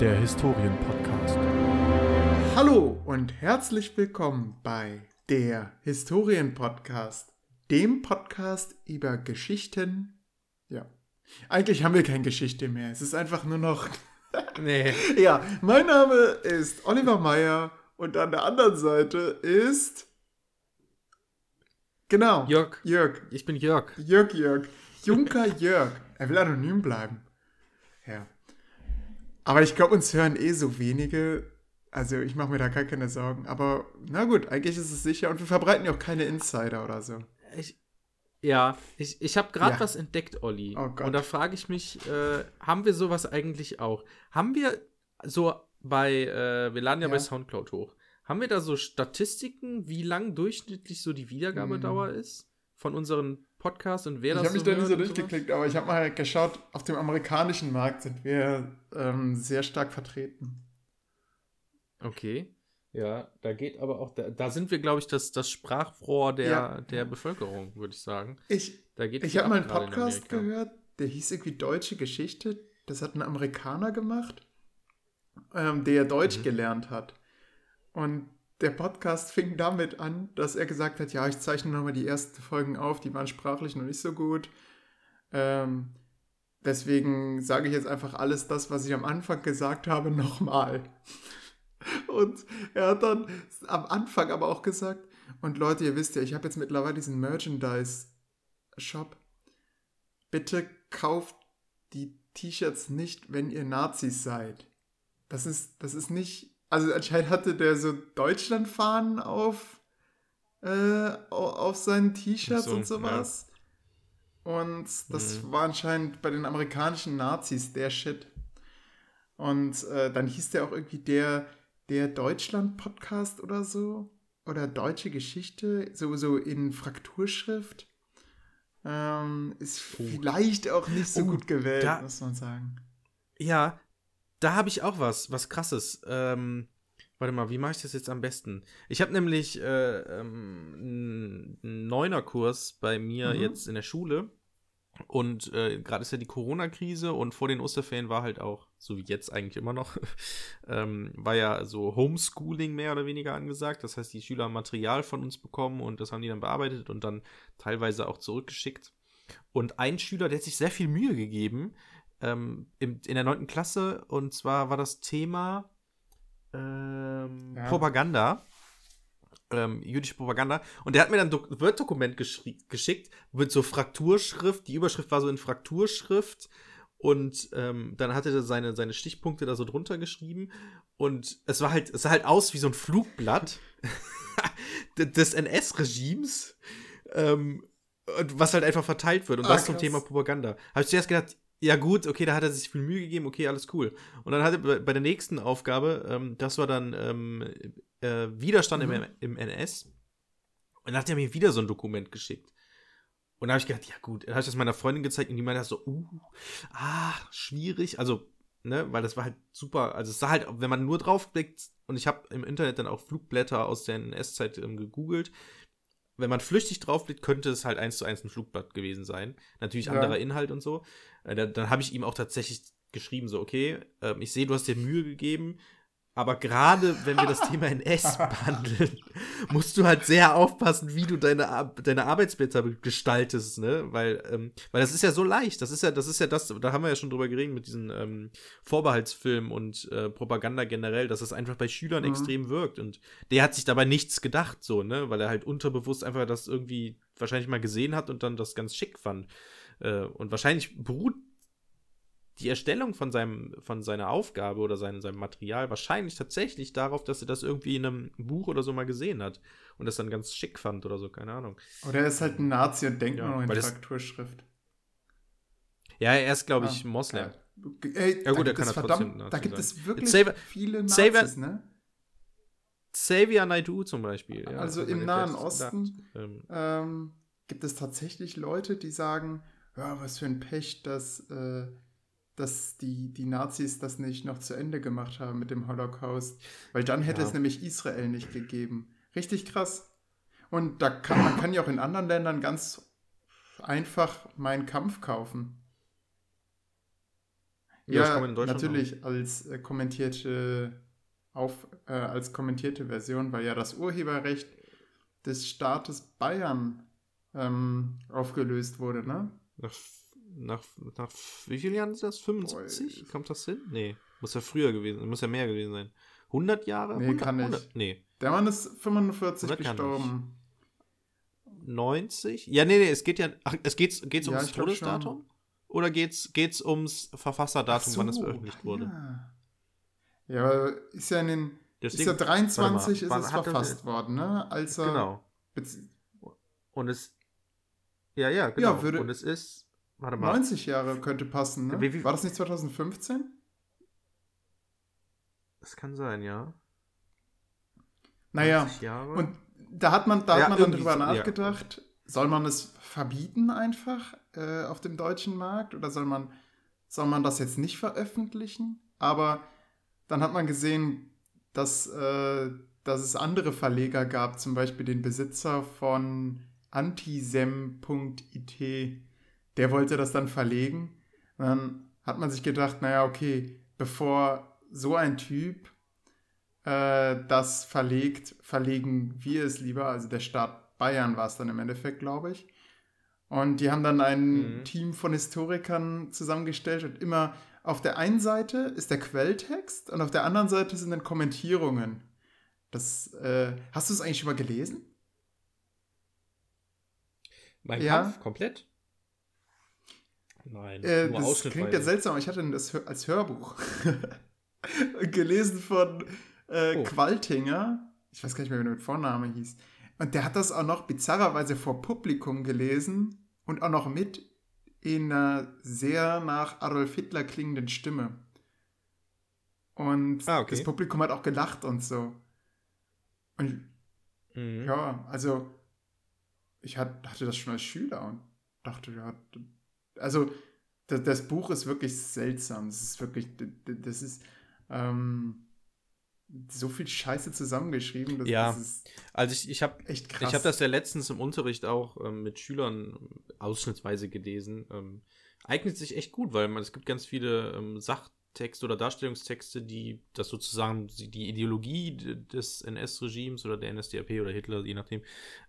der Historienpodcast. Hallo und herzlich willkommen bei der Historienpodcast, dem Podcast über Geschichten. Ja, eigentlich haben wir keine Geschichte mehr. Es ist einfach nur noch. Nee. Ja, mein Name ist Oliver Meyer und an der anderen Seite ist. Genau. Jörg. Jörg. Ich bin Jörg. Jörg, Jörg. Junker Jörg. Er will anonym bleiben. Aber ich glaube, uns hören eh so wenige. Also ich mache mir da gar keine Sorgen. Aber na gut, eigentlich ist es sicher. Und wir verbreiten ja auch keine Insider oder so. Ich, ja, ich, ich habe gerade Ja. was entdeckt, Olli. Oh Gott. Und da frage ich mich, äh, haben wir sowas eigentlich auch? Haben wir so bei, äh, wir laden ja, Ja. bei Soundcloud hoch, haben wir da so Statistiken, wie lang durchschnittlich so die Wiedergabedauer ist von unseren Podcasts und wer ich das habe mich so da nie so durchgeklickt, aber ich habe mal geschaut, auf dem amerikanischen Markt sind wir ähm, sehr stark vertreten. Okay. Ja, da geht aber auch, da, da sind wir, glaube ich, das, das Sprachrohr der, Ja. der Bevölkerung, würde ich sagen. Ich, Da geht ich habe mal einen Podcast gehört, der hieß irgendwie Deutsche Geschichte. Das hat ein Amerikaner gemacht, ähm, der Deutsch Mhm. gelernt hat. Und der Podcast fing damit an, dass er gesagt hat, ja, ich zeichne nochmal die ersten Folgen auf, die waren sprachlich noch nicht so gut. Ähm, deswegen sage ich jetzt einfach alles das, was ich am Anfang gesagt habe, nochmal. Und er hat dann am Anfang aber auch gesagt, und Leute, ihr wisst ja, ich habe jetzt mittlerweile diesen Merchandise-Shop. Bitte kauft die T-Shirts nicht, wenn ihr Nazis seid. Das ist, das ist nicht. Also anscheinend hatte der so Deutschlandfahnen auf, äh, au- auf seinen T-Shirts so, und sowas. Und das Mhm. war anscheinend bei den amerikanischen Nazis der Shit. Und äh, dann hieß der auch irgendwie der, der Deutschland-Podcast oder so. Oder Deutsche Geschichte, sowieso in Frakturschrift. Ähm, ist vielleicht auch nicht so Oh, gut gewählt, da- muss man sagen. Ja, da habe ich auch was, was krasses. Ähm, warte mal, wie mache ich das jetzt am besten? Ich habe nämlich äh, ähm, einen Neuner-Kurs bei mir Mhm. jetzt in der Schule. Und äh, gerade ist ja die Corona-Krise und vor den Osterferien war halt auch, so wie jetzt eigentlich immer noch, ähm, war ja so Homeschooling mehr oder weniger angesagt. Das heißt, die Schüler haben Material von uns bekommen und das haben die dann bearbeitet und dann teilweise auch zurückgeschickt. Und ein Schüler, der hat sich sehr viel Mühe gegeben, ähm, im, in der 9. Klasse, und zwar war das Thema ähm, Ja. Propaganda. Ähm, jüdische Propaganda. Und der hat mir dann ein Word-Dokument geschickt mit so Frakturschrift. Die Überschrift war so in Frakturschrift. Und ähm, dann hatte er seine, seine Stichpunkte da so drunter geschrieben. Und es war halt, es sah halt aus wie so ein Flugblatt de- des NS-Regimes. Ähm, was halt einfach verteilt wird. Und Ah, das zum krass. Thema Propaganda. Habe ich zuerst gedacht, ja gut, okay, da hat er sich viel Mühe gegeben, okay, alles cool. Und dann hatte bei bei der nächsten Aufgabe, ähm, das war dann ähm, äh, Widerstand Mhm. im, im NS. Und dann hat er mir wieder so ein Dokument geschickt. Und da habe ich gedacht, ja gut, dann habe ich das meiner Freundin gezeigt und die meinte so, uh, ah, schwierig. Also, ne, weil das war halt super. Also es sah halt, wenn man nur draufblickt, und ich habe im Internet dann auch Flugblätter aus der NS-Zeit ähm, gegoogelt, wenn man flüchtig draufblickt, könnte es halt eins zu eins ein Flugblatt gewesen sein. Natürlich Ja. anderer Inhalt und so. Äh, dann dann habe ich ihm auch tatsächlich geschrieben, so, okay, ähm, ich sehe, du hast dir Mühe gegeben, aber gerade wenn wir das Thema NS behandeln, musst du halt sehr aufpassen, wie du deine, deine Arbeitsblätter gestaltest, ne? Weil, ähm, weil das ist ja so leicht. Das ist ja, das ist ja das, da haben wir ja schon drüber geredet mit diesen ähm, Vorbehaltsfilmen und äh, Propaganda generell, dass es einfach bei Schülern Mhm. extrem wirkt. Und der hat sich dabei nichts gedacht, so, ne? Weil er halt unterbewusst einfach das irgendwie wahrscheinlich mal gesehen hat und dann das ganz schick fand. Äh, und wahrscheinlich beruht die Erstellung von seinem, von seiner Aufgabe oder seinem, seinem Material wahrscheinlich tatsächlich darauf, dass er das irgendwie in einem Buch oder so mal gesehen hat und das dann ganz schick fand oder so, keine Ahnung. Oder er ist halt ein Nazi und denkt Ja, nur noch in das- Frakturschrift. Ja, er ist, glaube Ah, ich, Moslem. geil. Ey, Ja, gut, da er kann es ja trotzdem verdammt, Nazi Da gibt sein. es wirklich Xavier- viele Xavier- Nazis, ne? Xavier Naidoo zum Beispiel. Ja, Also das im Nahen Osten. Ähm, ähm, gibt es tatsächlich Leute, die sagen, ja, was für ein Pech, dass, äh, dass die, die Nazis das nicht noch zu Ende gemacht haben mit dem Holocaust. Weil dann hätte Ja. es nämlich Israel nicht gegeben. Richtig krass. Und da kann, man kann ja auch in anderen Ländern ganz einfach meinen Kampf kaufen. Ja, Ja, natürlich als äh, kommentierte auf äh, als kommentierte Version, weil ja das Urheberrecht des Staates Bayern ähm, aufgelöst wurde, ne? Nach, nach, nach wie vielen Jahren ist das? 75? Boah, Kommt das hin? Nee. Muss ja früher gewesen muss ja mehr gewesen sein. 100 Jahre? Nee, 100, kann nicht. 100, nee. Der Mann ist 45 100 kann gestorben. 90? Ja, nee, nee, es geht ja. Ach, es geht's, geht's Ja, ums glaub Todesdatum? Oder geht's, geht's ums Verfasserdatum, Ach wann es so, veröffentlicht wurde? Ja. ja, aber ist ja in den ist Deswegen, ja 23 ist warte mal, es hat er- verfasst worden, ne? Als er Genau. Und es. Ja, ja, genau. würde- Und es ist. Warte mal. 90 Jahre könnte passen, ne? Wie- wie- War das nicht 2015? Das kann sein, ja. Naja, 90 Jahre. und da hat man, da Ja, hat man dann drüber so, ja. nachgedacht, soll man es verbieten einfach äh, auf dem deutschen Markt oder soll man, soll man das jetzt nicht veröffentlichen? Aber dann hat man gesehen, dass, äh, dass es andere Verleger gab, zum Beispiel den Besitzer von antisem.it, der wollte das dann verlegen. Und dann hat man sich gedacht, naja, okay, bevor so ein Typ äh, das verlegt, verlegen wir es lieber, also der Staat Bayern war es dann im Endeffekt, glaube ich. Und die haben dann ein Mhm. Team von Historikern zusammengestellt und immer auf der einen Seite ist der Quelltext und auf der anderen Seite sind dann Kommentierungen. Das, äh, hast du es eigentlich schon mal gelesen? Mein ja. Kampf komplett? Nein, Äh, nur das klingt ja seltsam. Ich hatte das als Hörbuch gelesen von äh, Oh. Qualtinger. Ich weiß gar nicht mehr, wie der mit Vorname hieß. Und der hat das auch noch bizarrerweise vor Publikum gelesen und auch noch mit in einer sehr nach Adolf Hitler klingenden Stimme. Und Ah, okay. das Publikum hat auch gelacht und so. Und Mhm. ja, also ich hat, hatte das schon als Schüler und dachte, ja, also das, das Buch ist wirklich seltsam. Es ist wirklich, das ist ähm, so viel Scheiße zusammengeschrieben. Das, Ja. das Also ich, ich habe echt krass. Ich habe das ja letztens im Unterricht auch ähm, mit Schülern ausschnittsweise gelesen. Ähm, eignet sich echt gut, weil man, es gibt ganz viele ähm, Sachtexte oder Darstellungstexte, die das sozusagen die Ideologie des NS-Regimes oder der NSDAP oder Hitler, je nachdem,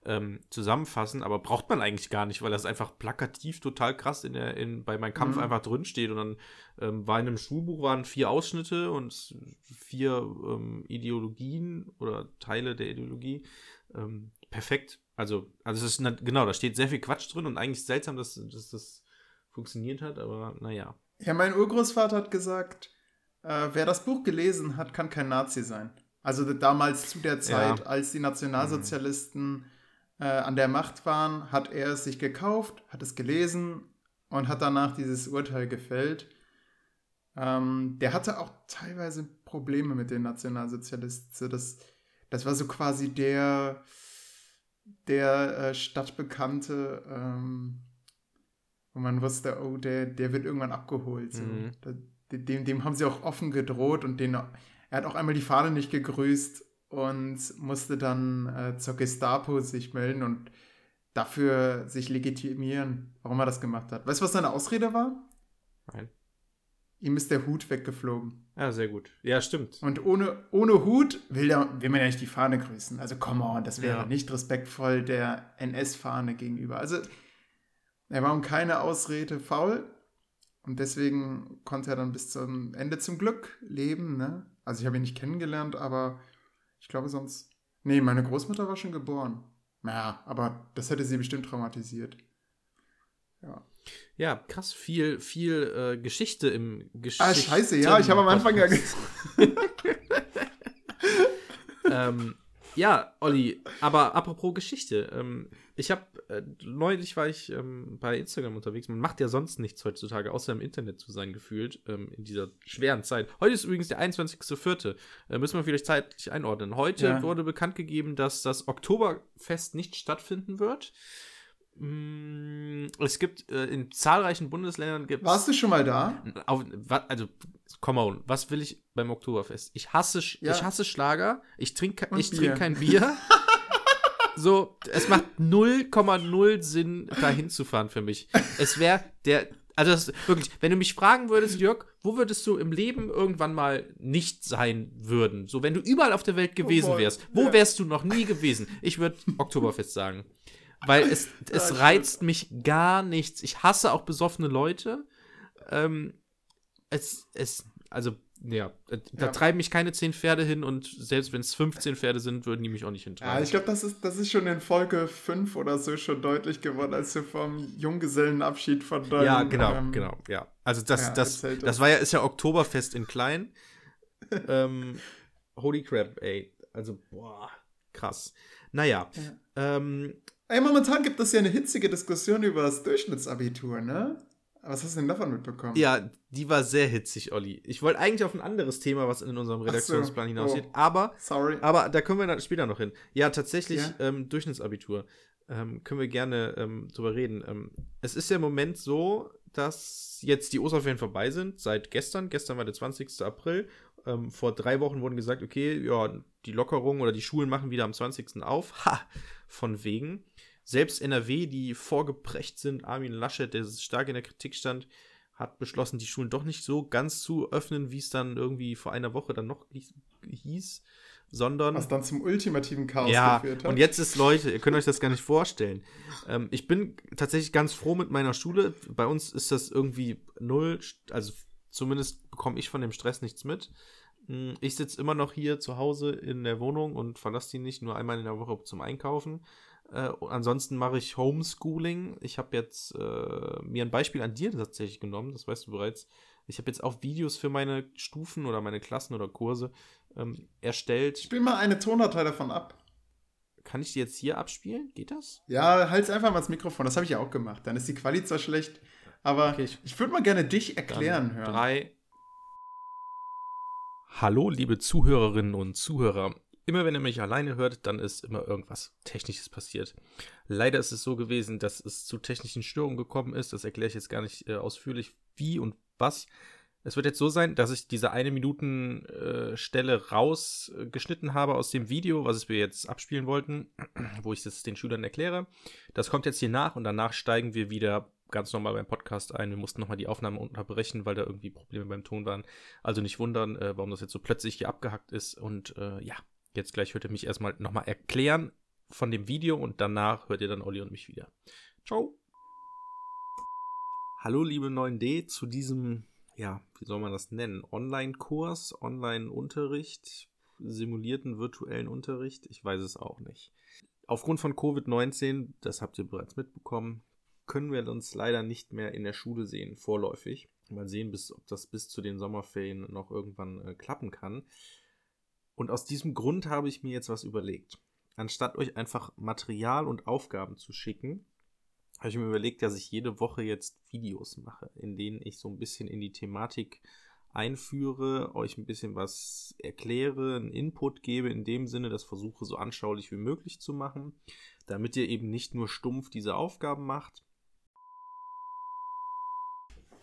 ähm, zusammenfassen. Aber braucht man eigentlich gar nicht, weil das einfach plakativ total krass in der, in, bei Mein Kampf Mhm. einfach drinsteht. Und dann ähm, war in einem Schulbuch waren vier Ausschnitte und vier ähm, Ideologien oder Teile der Ideologie. Ähm, perfekt. Also, also es ist na- genau, da steht sehr viel Quatsch drin und eigentlich seltsam, dass, dass das funktioniert hat, aber naja. Ja, mein Urgroßvater hat gesagt, äh, wer das Buch gelesen hat, kann kein Nazi sein. Also damals zu der Zeit, als die Nationalsozialisten äh, an der Macht waren, hat er es sich gekauft, hat es gelesen und hat danach dieses Urteil gefällt. Ähm, der hatte auch teilweise Probleme mit den Nationalsozialisten. So, Das, das war so quasi der, der äh, Stadtbekannte, ähm, wo man wusste, oh, der, der wird irgendwann abgeholt. So. Mhm. Dem, dem haben sie auch offen gedroht und den, er hat auch einmal die Fahne nicht gegrüßt und musste dann äh, zur Gestapo sich melden und dafür sich legitimieren, warum er das gemacht hat. Weißt du, was seine Ausrede war? Nein. Ihm ist der Hut weggeflogen. Ja, sehr gut. Ja, stimmt. Und ohne, ohne Hut will, der, will man ja nicht die Fahne grüßen. Also, come on, das wäre Ja. nicht respektvoll der NS-Fahne gegenüber. Also, er war um keine Ausrede faul. Und deswegen konnte er dann bis zum Ende zum Glück leben. Ne? Also, ich habe ihn nicht kennengelernt, aber ich glaube sonst. Nee, meine Großmutter war schon geboren. Naja, aber das hätte sie bestimmt traumatisiert. Ja. Ja, krass, viel, viel äh, Geschichte im Geschichte. Ah, scheiße, ja, ich habe am Anfang ja. ähm, ja, Olli, aber apropos Geschichte. Ähm, ich habe, äh, neulich war ich ähm, bei Instagram unterwegs. Man macht ja sonst nichts heutzutage, außer im Internet zu sein, gefühlt, ähm, in dieser schweren Zeit. Heute ist übrigens der 21.04. Äh, müssen wir vielleicht zeitlich einordnen. Heute Ja. wurde bekannt gegeben, dass das Oktoberfest nicht stattfinden wird. Mm, Es gibt äh, in zahlreichen Bundesländern gibt Warst du schon mal da? auf, also, come on, was will ich beim Oktoberfest? Ich hasse, Ja. ich hasse Schlager, ich trinke Und ich Bier. trink kein Bier. so, es macht 0,0 Sinn, da hinzufahren für mich. Es wäre der Also das, wirklich, wenn du mich fragen würdest, Jörg, wo würdest du im Leben irgendwann mal nicht sein würden? So, wenn du überall auf der Welt gewesen boah, wärst, wo wärst du noch nie gewesen? Ich würde Oktoberfest sagen. Weil es, es stimmt. reizt mich gar nichts. Ich hasse auch besoffene Leute. Ähm, es, es, also, ja, äh, da Ja. treiben mich keine zehn Pferde hin und selbst wenn es 15 Pferde sind, würden die mich auch nicht Ja, hintreiben. ich glaube, das ist, das ist schon in Folge 5 oder so schon deutlich geworden, als du vom Junggesellenabschied von deinem... Ja, genau, ähm, genau, ja. Also das, ja, das, das hast. war ja, ist ja Oktoberfest in klein. ähm, holy crap, ey. Also, boah, krass. Naja, ähm, Ey, momentan gibt es ja eine hitzige Diskussion über das Durchschnittsabitur, ne? Was hast du denn davon mitbekommen? ja, die war sehr hitzig, Olli. Ich wollte eigentlich auf ein anderes Thema, was in unserem so, Redaktionsplan hinausgeht, oh. aber, Sorry. aber da kommen wir dann später noch hin. Ja, tatsächlich, Ja. Ähm, Durchschnittsabitur. Ähm, können wir gerne ähm, drüber reden. Ähm, es ist ja im Moment so, dass jetzt die Osterferien vorbei sind, seit gestern. Gestern war der 20. April. Ähm, vor drei Wochen wurden gesagt, okay, ja, die Lockerung oder die Schulen machen wieder am 20. auf. Ha! Von wegen. Selbst NRW, die vorgeprägt sind, Armin Laschet, der stark in der Kritik stand, hat beschlossen, die Schulen doch nicht so ganz zu öffnen, wie es dann irgendwie vor einer Woche dann noch hieß- sondern Was dann zum ultimativen Chaos ja, geführt hat. und jetzt ist, Leute, ihr könnt euch das gar nicht vorstellen. Ähm, ich bin tatsächlich ganz froh mit meiner Schule. Bei uns ist das irgendwie null, also zumindest bekomme ich von dem Stress nichts mit. Mm, Ich sitze immer noch hier zu Hause in der Wohnung und verlasse die nicht nur einmal in der Woche zum Einkaufen. Äh, ansonsten mache ich Homeschooling. Ich habe jetzt äh, mir ein Beispiel an dir tatsächlich genommen, das weißt du bereits. Ich habe jetzt auch Videos für meine Stufen oder meine Klassen oder Kurse ähm, erstellt. Spiel mal eine Tondatei davon ab. Kann ich die jetzt hier abspielen? Geht das? Ja, halt's einfach mal ins Mikrofon. Das habe ich ja auch gemacht. Dann ist die Quali zwar schlecht, aber Okay, ich- ich, würde mal gerne dich erklären hören. Drei. Hallo, liebe Zuhörerinnen und Zuhörer. Immer wenn ihr mich alleine hört, dann ist immer irgendwas Technisches passiert. Leider ist es so gewesen, dass es zu technischen Störungen gekommen ist. Das erkläre ich jetzt gar nicht äh, ausführlich, wie und was. Es wird jetzt so sein, dass ich diese eine Minuten äh, Stelle rausgeschnitten habe aus dem Video, was wir jetzt abspielen wollten, wo ich es den Schülern erkläre. Das kommt jetzt hier nach und danach steigen wir wieder ganz normal beim Podcast ein. Wir mussten nochmal die Aufnahme unterbrechen, weil da irgendwie Probleme beim Ton waren. Also nicht wundern, äh, warum das jetzt so plötzlich hier abgehackt ist. Und äh, ja, jetzt gleich hört ihr mich erstmal nochmal erklären von dem Video und danach hört ihr dann Olli und mich wieder. Ciao. Hallo, liebe 9D, zu diesem, ja, wie soll man das nennen? Online-Kurs, Online-Unterricht, simulierten virtuellen Unterricht? Ich weiß es auch nicht. Aufgrund von Covid-19, das habt ihr bereits mitbekommen, können wir uns leider nicht mehr in der Schule sehen, vorläufig. Mal sehen, bis, ob das bis zu den Sommerferien noch irgendwann äh, klappen kann. Und aus diesem Grund habe ich mir jetzt was überlegt. Anstatt euch einfach Material und Aufgaben zu schicken, habe ich mir überlegt, dass ich jede Woche jetzt Videos mache, in denen ich so ein bisschen in die Thematik einführe, euch ein bisschen was erkläre, einen Input gebe, in dem Sinne, das versuche so anschaulich wie möglich zu machen, damit ihr eben nicht nur stumpf diese Aufgaben macht.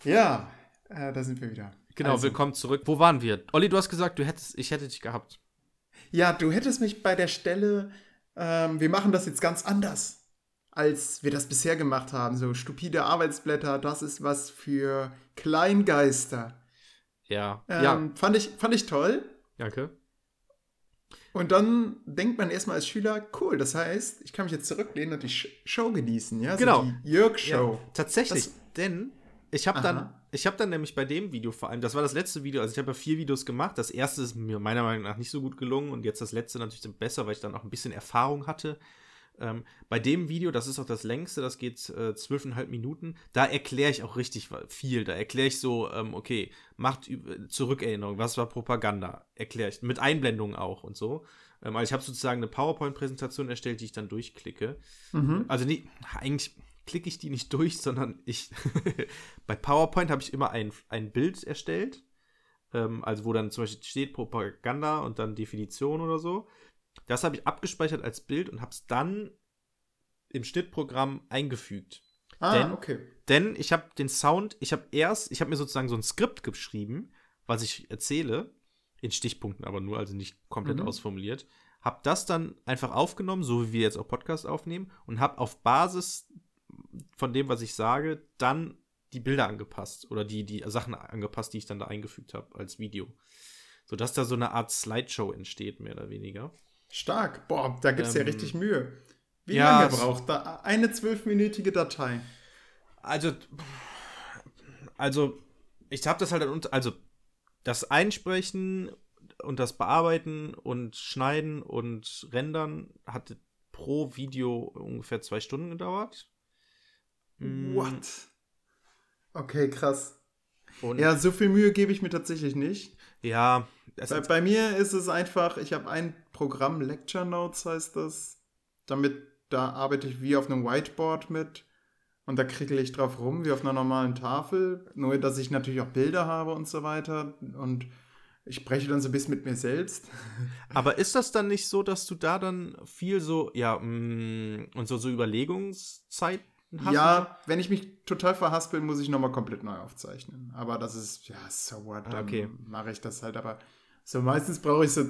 Ja, äh, da sind wir wieder. Genau, Also, willkommen zurück. Wo waren wir? Olli, du hast gesagt, du hättest, ich hätte dich gehabt. Ja, du hättest mich bei der Stelle, ähm, wir machen das jetzt ganz anders, als wir das bisher gemacht haben. So stupide Arbeitsblätter, das ist was für Kleingeister. Ja. Ähm, ja, fand, ich, fand ich toll. danke. Und dann denkt man erstmal als Schüler, cool, das heißt, ich kann mich jetzt zurücklehnen und die Sh Show genießen, ja? Genau. So die Jörg-Show. Ja, tatsächlich, denn ich habe dann, ich habe dann nämlich bei dem Video vor allem, das war das letzte Video, also ich habe ja vier Videos gemacht. Das erste ist mir meiner Meinung nach nicht so gut gelungen und jetzt das letzte natürlich besser, weil ich dann auch ein bisschen Erfahrung hatte. Ähm, bei dem Video, das ist auch das längste, das geht äh, zwölfeinhalb Minuten, da erkläre ich auch richtig viel. Da erkläre ich so, ähm, okay, macht Zurückerinnerung, was war Propaganda, erkläre ich, mit Einblendungen auch und so. Ähm, also ich habe sozusagen eine PowerPoint-Präsentation erstellt, die ich dann durchklicke. Mhm. Also nee, eigentlich klicke ich die nicht durch, sondern ich bei PowerPoint habe ich immer ein, ein Bild erstellt, ähm, also wo dann zum Beispiel steht Propaganda und dann Definition oder so. Das habe ich abgespeichert als Bild und habe es dann im Schnittprogramm eingefügt. Ah, Denn- okay. Denn ich habe den Sound, ich habe erst, ich habe mir sozusagen so ein Skript geschrieben, was ich erzähle, in Stichpunkten aber nur, also nicht komplett Mhm. ausformuliert, habe das dann einfach aufgenommen, so wie wir jetzt auch Podcast aufnehmen, und habe auf Basis von dem, was ich sage, dann die Bilder angepasst oder die, die Sachen angepasst, die ich dann da eingefügt habe als Video. Sodass da so eine Art Slideshow entsteht, mehr oder weniger. Stark. Boah, da gibt es ja Ähm, richtig Mühe. Wie ja, lange braucht da eine zwölfminütige Datei? Also, also, ich habe das halt, unter- also, das Einsprechen und das Bearbeiten und Schneiden und Rendern hat pro Video ungefähr zwei Stunden gedauert. Mm, What? Okay, krass. Und Ja, so viel Mühe gebe ich mir tatsächlich nicht. ja, es Bei, bei mir ist es einfach, ich habe ein Programm, Lecture Notes heißt das. Damit, da arbeite ich wie auf einem Whiteboard mit. Und da kriegel ich drauf rum, wie auf einer normalen Tafel. Nur, dass ich natürlich auch Bilder habe und so weiter. Und ich spreche dann so ein bisschen mit mir selbst. Aber ist das dann nicht so, dass du da dann viel so, ja, mm, und so, so Überlegungszeit? Ja, wenn ich mich total verhaspel, muss ich nochmal komplett neu aufzeichnen. Aber das ist, ja, so what, Ah, dann okay. mache ich das halt. Aber so meistens brauche ich so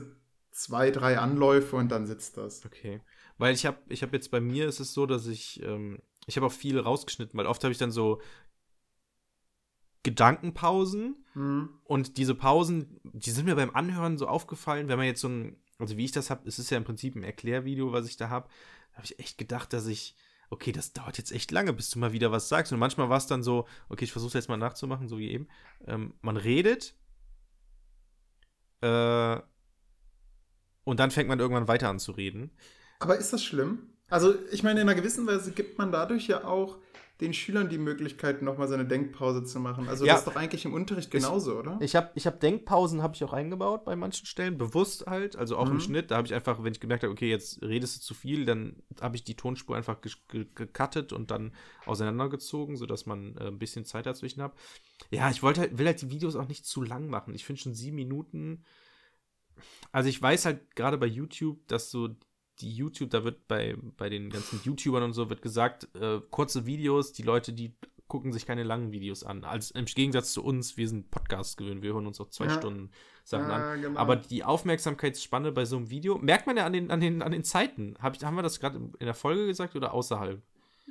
zwei, drei Anläufe und dann sitzt das. Okay. Weil ich habe ich hab jetzt bei mir ist es so, dass ich, ähm, ich habe auch viel rausgeschnitten, weil oft habe ich dann so Gedankenpausen Hm. und diese Pausen, die sind mir beim Anhören so aufgefallen, wenn man jetzt so ein, also wie ich das habe, es ist ja im Prinzip ein Erklärvideo, was ich da habe, da habe ich echt gedacht, dass ich, okay, das dauert jetzt echt lange, bis du mal wieder was sagst. Und manchmal war es dann so, okay, ich versuche jetzt mal nachzumachen, so wie eben. Ähm, man redet äh, und dann fängt man irgendwann weiter an zu reden. Aber ist das schlimm? Also, ich meine, in einer gewissen Weise gibt man dadurch ja auch den Schülern die Möglichkeit, nochmal so eine Denkpause zu machen. Also, Ja. das ist doch eigentlich im Unterricht genauso, oder? Ich habe ich hab Denkpausen habe ich auch eingebaut bei manchen Stellen, bewusst halt, also auch im Mhm. Schnitt. Da habe ich einfach, wenn ich gemerkt habe, okay, jetzt redest du zu viel, dann habe ich die Tonspur einfach ge ge gecuttet und dann auseinandergezogen, sodass man äh, ein bisschen Zeit dazwischen hat. Ja, ich wollte halt, will halt die Videos auch nicht zu lang machen. Ich finde schon sieben Minuten. Also ich weiß halt gerade bei YouTube, dass so die YouTube, da wird bei, bei den ganzen YouTubern und so wird gesagt, äh, kurze Videos, die Leute, die gucken sich keine langen Videos an. Als im Gegensatz zu uns, wir sind Podcasts gewöhnt, wir hören uns auch zwei Ja. Stunden Sachen an. Ja, genau. Aber die Aufmerksamkeitsspanne bei so einem Video merkt man ja an den, an den, an den Zeiten. Hab ich, haben wir das gerade in der Folge gesagt oder außerhalb?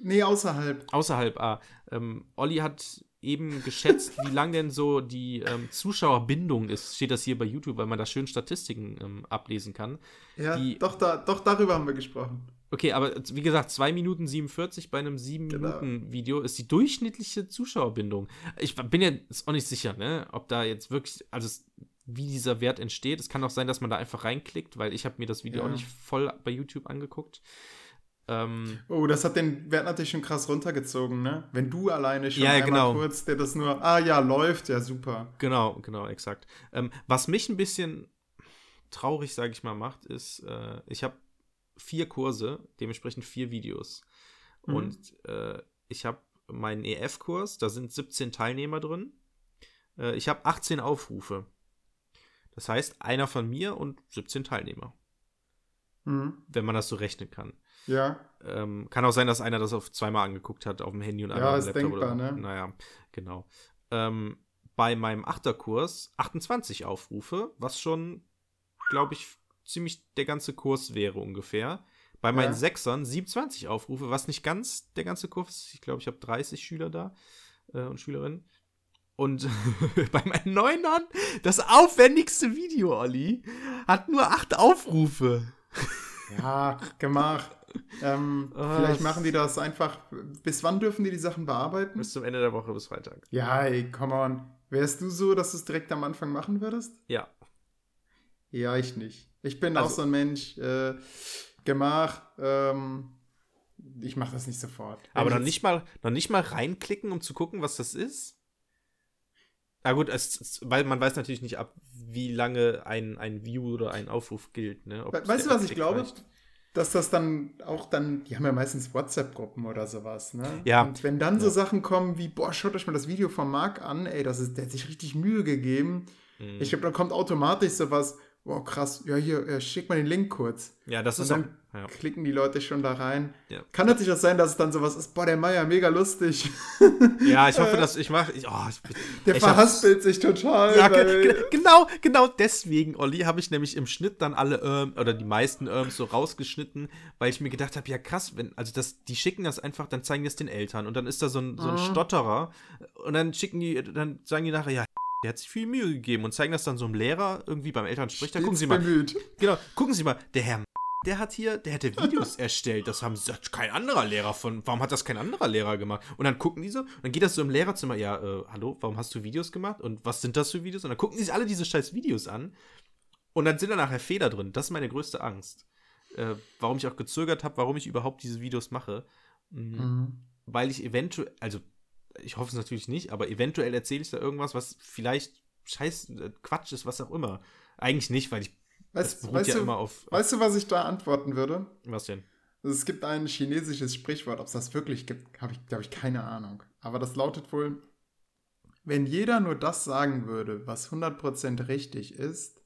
nee, außerhalb. Außerhalb, ah. Ähm, Olli hat eben geschätzt, wie lang denn so die ähm, Zuschauerbindung ist. Steht das hier bei YouTube, weil man da schön Statistiken ähm, ablesen kann. Ja, Die- doch, da, doch darüber haben wir gesprochen. Okay, aber wie gesagt, 2 Minuten 47 bei einem 7 Genau. Ist die durchschnittliche Zuschauerbindung. Ich bin jetzt auch nicht sicher, ne, ob da jetzt wirklich, also wie dieser Wert entsteht. Es kann auch sein, dass man da einfach reinklickt, weil ich habe mir das Video Ja. auch nicht voll bei YouTube angeguckt. Ähm, Oh, das hat den Wert natürlich schon krass runtergezogen, ne? Wenn du alleine schon Ja, einmal genau. kurz, der das nur, ah ja, läuft, ja, super. Genau, genau, exakt. Ähm, was mich ein bisschen traurig, sage ich mal, macht, ist, äh, ich habe vier Kurse, dementsprechend vier Videos. Mhm. Und äh, ich habe meinen EF-Kurs, da sind 17 Teilnehmer drin. Äh, ich habe 18 Aufrufe. Das heißt, einer von mir und 17 Teilnehmer, Mhm. wenn man das so rechnen kann. Ja, Ähm, kann auch sein, dass einer das auf zweimal angeguckt hat, auf dem Handy und Ja, einmal auf ist Laptop denkbar, oder ne? Naja, genau. Ähm, bei meinem Achterkurs 28 Aufrufe, was schon, glaube ich, ziemlich der ganze Kurs wäre ungefähr. Bei meinen Ja. Sechsern 27 Aufrufe, was nicht ganz der ganze Kurs ist. Ich glaube, ich habe 30 Schüler da äh, und Schülerinnen. Und bei meinen Neunern, das aufwendigste Video, Olli, hat nur acht Aufrufe. ja, gemacht. ähm, Ah, vielleicht machen die das einfach. Bis wann dürfen die die Sachen bearbeiten? Bis zum Ende der Woche, bis Freitag. Ja, ey, come on. Wärst du so, dass du es direkt am Anfang machen würdest? Ja. Ja, ich nicht. Ich bin Also- auch so ein Mensch, äh, gemach, ähm, ich mache das nicht sofort. Aber ich noch nicht, mal, noch nicht mal reinklicken, um zu gucken, was das ist? Na gut, es, weil man weiß natürlich nicht ab, wie lange ein, ein View oder ein Aufruf gilt. Ne? Ob Weißt du, was ich glaube? reicht. Dass das dann auch dann, die haben ja meistens WhatsApp-Gruppen oder sowas, ne? Ja. Und wenn dann so Ja. Sachen kommen wie, boah, schaut euch mal das Video von Marc an, ey, das ist, der hat sich richtig Mühe gegeben. Mhm. Ich glaube, da kommt automatisch sowas, wow, krass, ja, hier, äh, schick mal den Link kurz. Ja, das Und ist dann auch, ja. klicken die Leute schon da rein. Ja. Kann natürlich auch sein, dass es dann sowas ist, boah, der Meier, mega lustig. ja, ich hoffe, dass ich mache. Oh, Der ich verhaspelt sich total. Ja, genau, genau deswegen, Olli, habe ich nämlich im Schnitt dann alle ähm, oder die meisten Irms so rausgeschnitten, weil ich mir gedacht habe, ja krass, wenn, also das, die schicken das einfach, dann zeigen es den Eltern und dann ist da so ein, so ein Mhm. Stotterer und dann schicken die, dann sagen die nachher, ja, der hat sich viel Mühe gegeben und zeigen das dann so einem Lehrer irgendwie beim Elternsprecher. Gucken stets Sie mal, bemüht. genau, gucken Sie mal, der Herr der hat hier, der hätte Videos erstellt. Das haben das kein anderer Lehrer von. Warum hat das kein anderer Lehrer gemacht? Und dann gucken die so, und dann geht das so im Lehrerzimmer, ja, äh, hallo, warum hast du Videos gemacht? Und was sind das für Videos? Und dann gucken die sich alle diese scheiß Videos an. Und dann sind da nachher Fehler drin. Das ist meine größte Angst. Äh, warum ich auch gezögert habe, warum ich überhaupt diese Videos mache. Mhm. Mhm. Weil ich eventuell, also ich hoffe es natürlich nicht, aber eventuell erzähle ich da irgendwas, was vielleicht scheiß äh, Quatsch ist, was auch immer. Eigentlich nicht, weil ich das Weißt, beruht weißt, ja du, immer auf, auf. weißt du, was ich da antworten würde? Was denn? Also es gibt ein chinesisches Sprichwort, ob es das wirklich gibt, habe ich, glaube ich, keine Ahnung. Aber das lautet wohl, wenn jeder nur das sagen würde, was 100% richtig ist,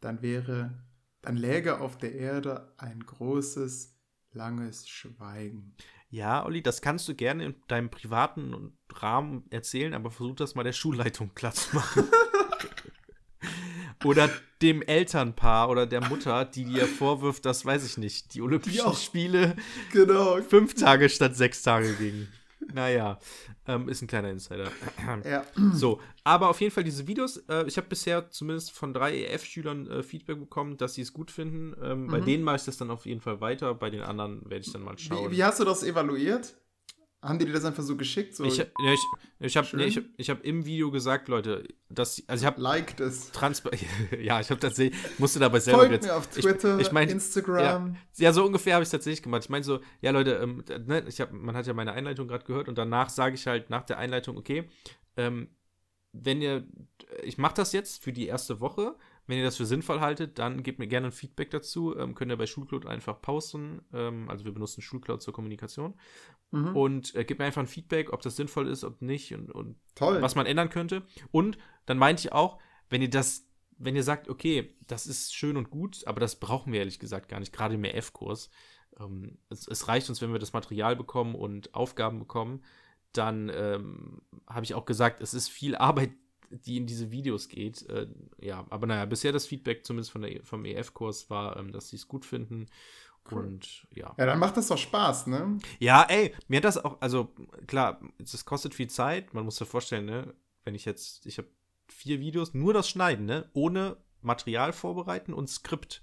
dann wäre, dann läge auf der Erde ein großes, langes Schweigen. Ja, Olli, das kannst du gerne in deinem privaten Rahmen erzählen, aber versuch das mal der Schulleitung klar zu machen. oder dem Elternpaar oder der Mutter, die dir vorwirft, das weiß ich nicht, die Olympischen auch- Spiele Genau. fünf Tage statt sechs Tage gingen. Naja, ähm, ist ein kleiner Insider. Ja. So, aber auf jeden Fall diese Videos, äh, ich habe bisher zumindest von drei EF-Schülern äh, Feedback bekommen, dass sie es gut finden. Ähm, Bei Mhm. denen mache ich das dann auf jeden Fall weiter, bei den anderen werde ich dann mal schauen. Wie, wie hast du das evaluiert? Haben die dir das einfach so geschickt? So, Ich, ja, ich, ich habe nee, ich, ich hab im Video gesagt, Leute, dass also ich habe liked es. Transpa ja, ich habe tatsächlich musste dabei selber Folgt jetzt mir auf ich- Twitter, ich mein- Instagram. ja so ungefähr habe ich es tatsächlich gemacht. Ich meine so, ja Leute, ähm, ne, ich hab, man hat ja meine Einleitung gerade gehört und danach sage ich halt nach der Einleitung, okay, ähm, wenn ihr, ich mache das jetzt für die erste Woche. Wenn ihr das für sinnvoll haltet, dann gebt mir gerne ein Feedback dazu. Ähm, könnt ihr bei Schulcloud einfach posten. Ähm, also wir benutzen Schulcloud zur Kommunikation. Mhm. Und äh, gebt mir einfach ein Feedback, ob das sinnvoll ist, ob nicht und, und Toll. was man ändern könnte. Und dann meinte ich auch, wenn ihr das, wenn ihr sagt, okay, das ist schön und gut, aber das brauchen wir ehrlich gesagt gar nicht, gerade im EF-Kurs. Ähm, es, es reicht uns, wenn wir das Material bekommen und Aufgaben bekommen. Dann ähm, habe ich auch gesagt, es ist viel Arbeit, die in diese Videos geht. Äh, ja, aber naja, bisher das Feedback, zumindest von der, vom EF-Kurs, war, ähm, dass sie es gut finden. Cool. Und ja. Ja, dann macht das doch Spaß, ne? Ja, ey, mir hat das auch, also klar, das kostet viel Zeit. Man muss sich vorstellen, ne, wenn ich jetzt, ich habe vier Videos, nur das Schneiden, ne, ohne Material vorbereiten und Skript,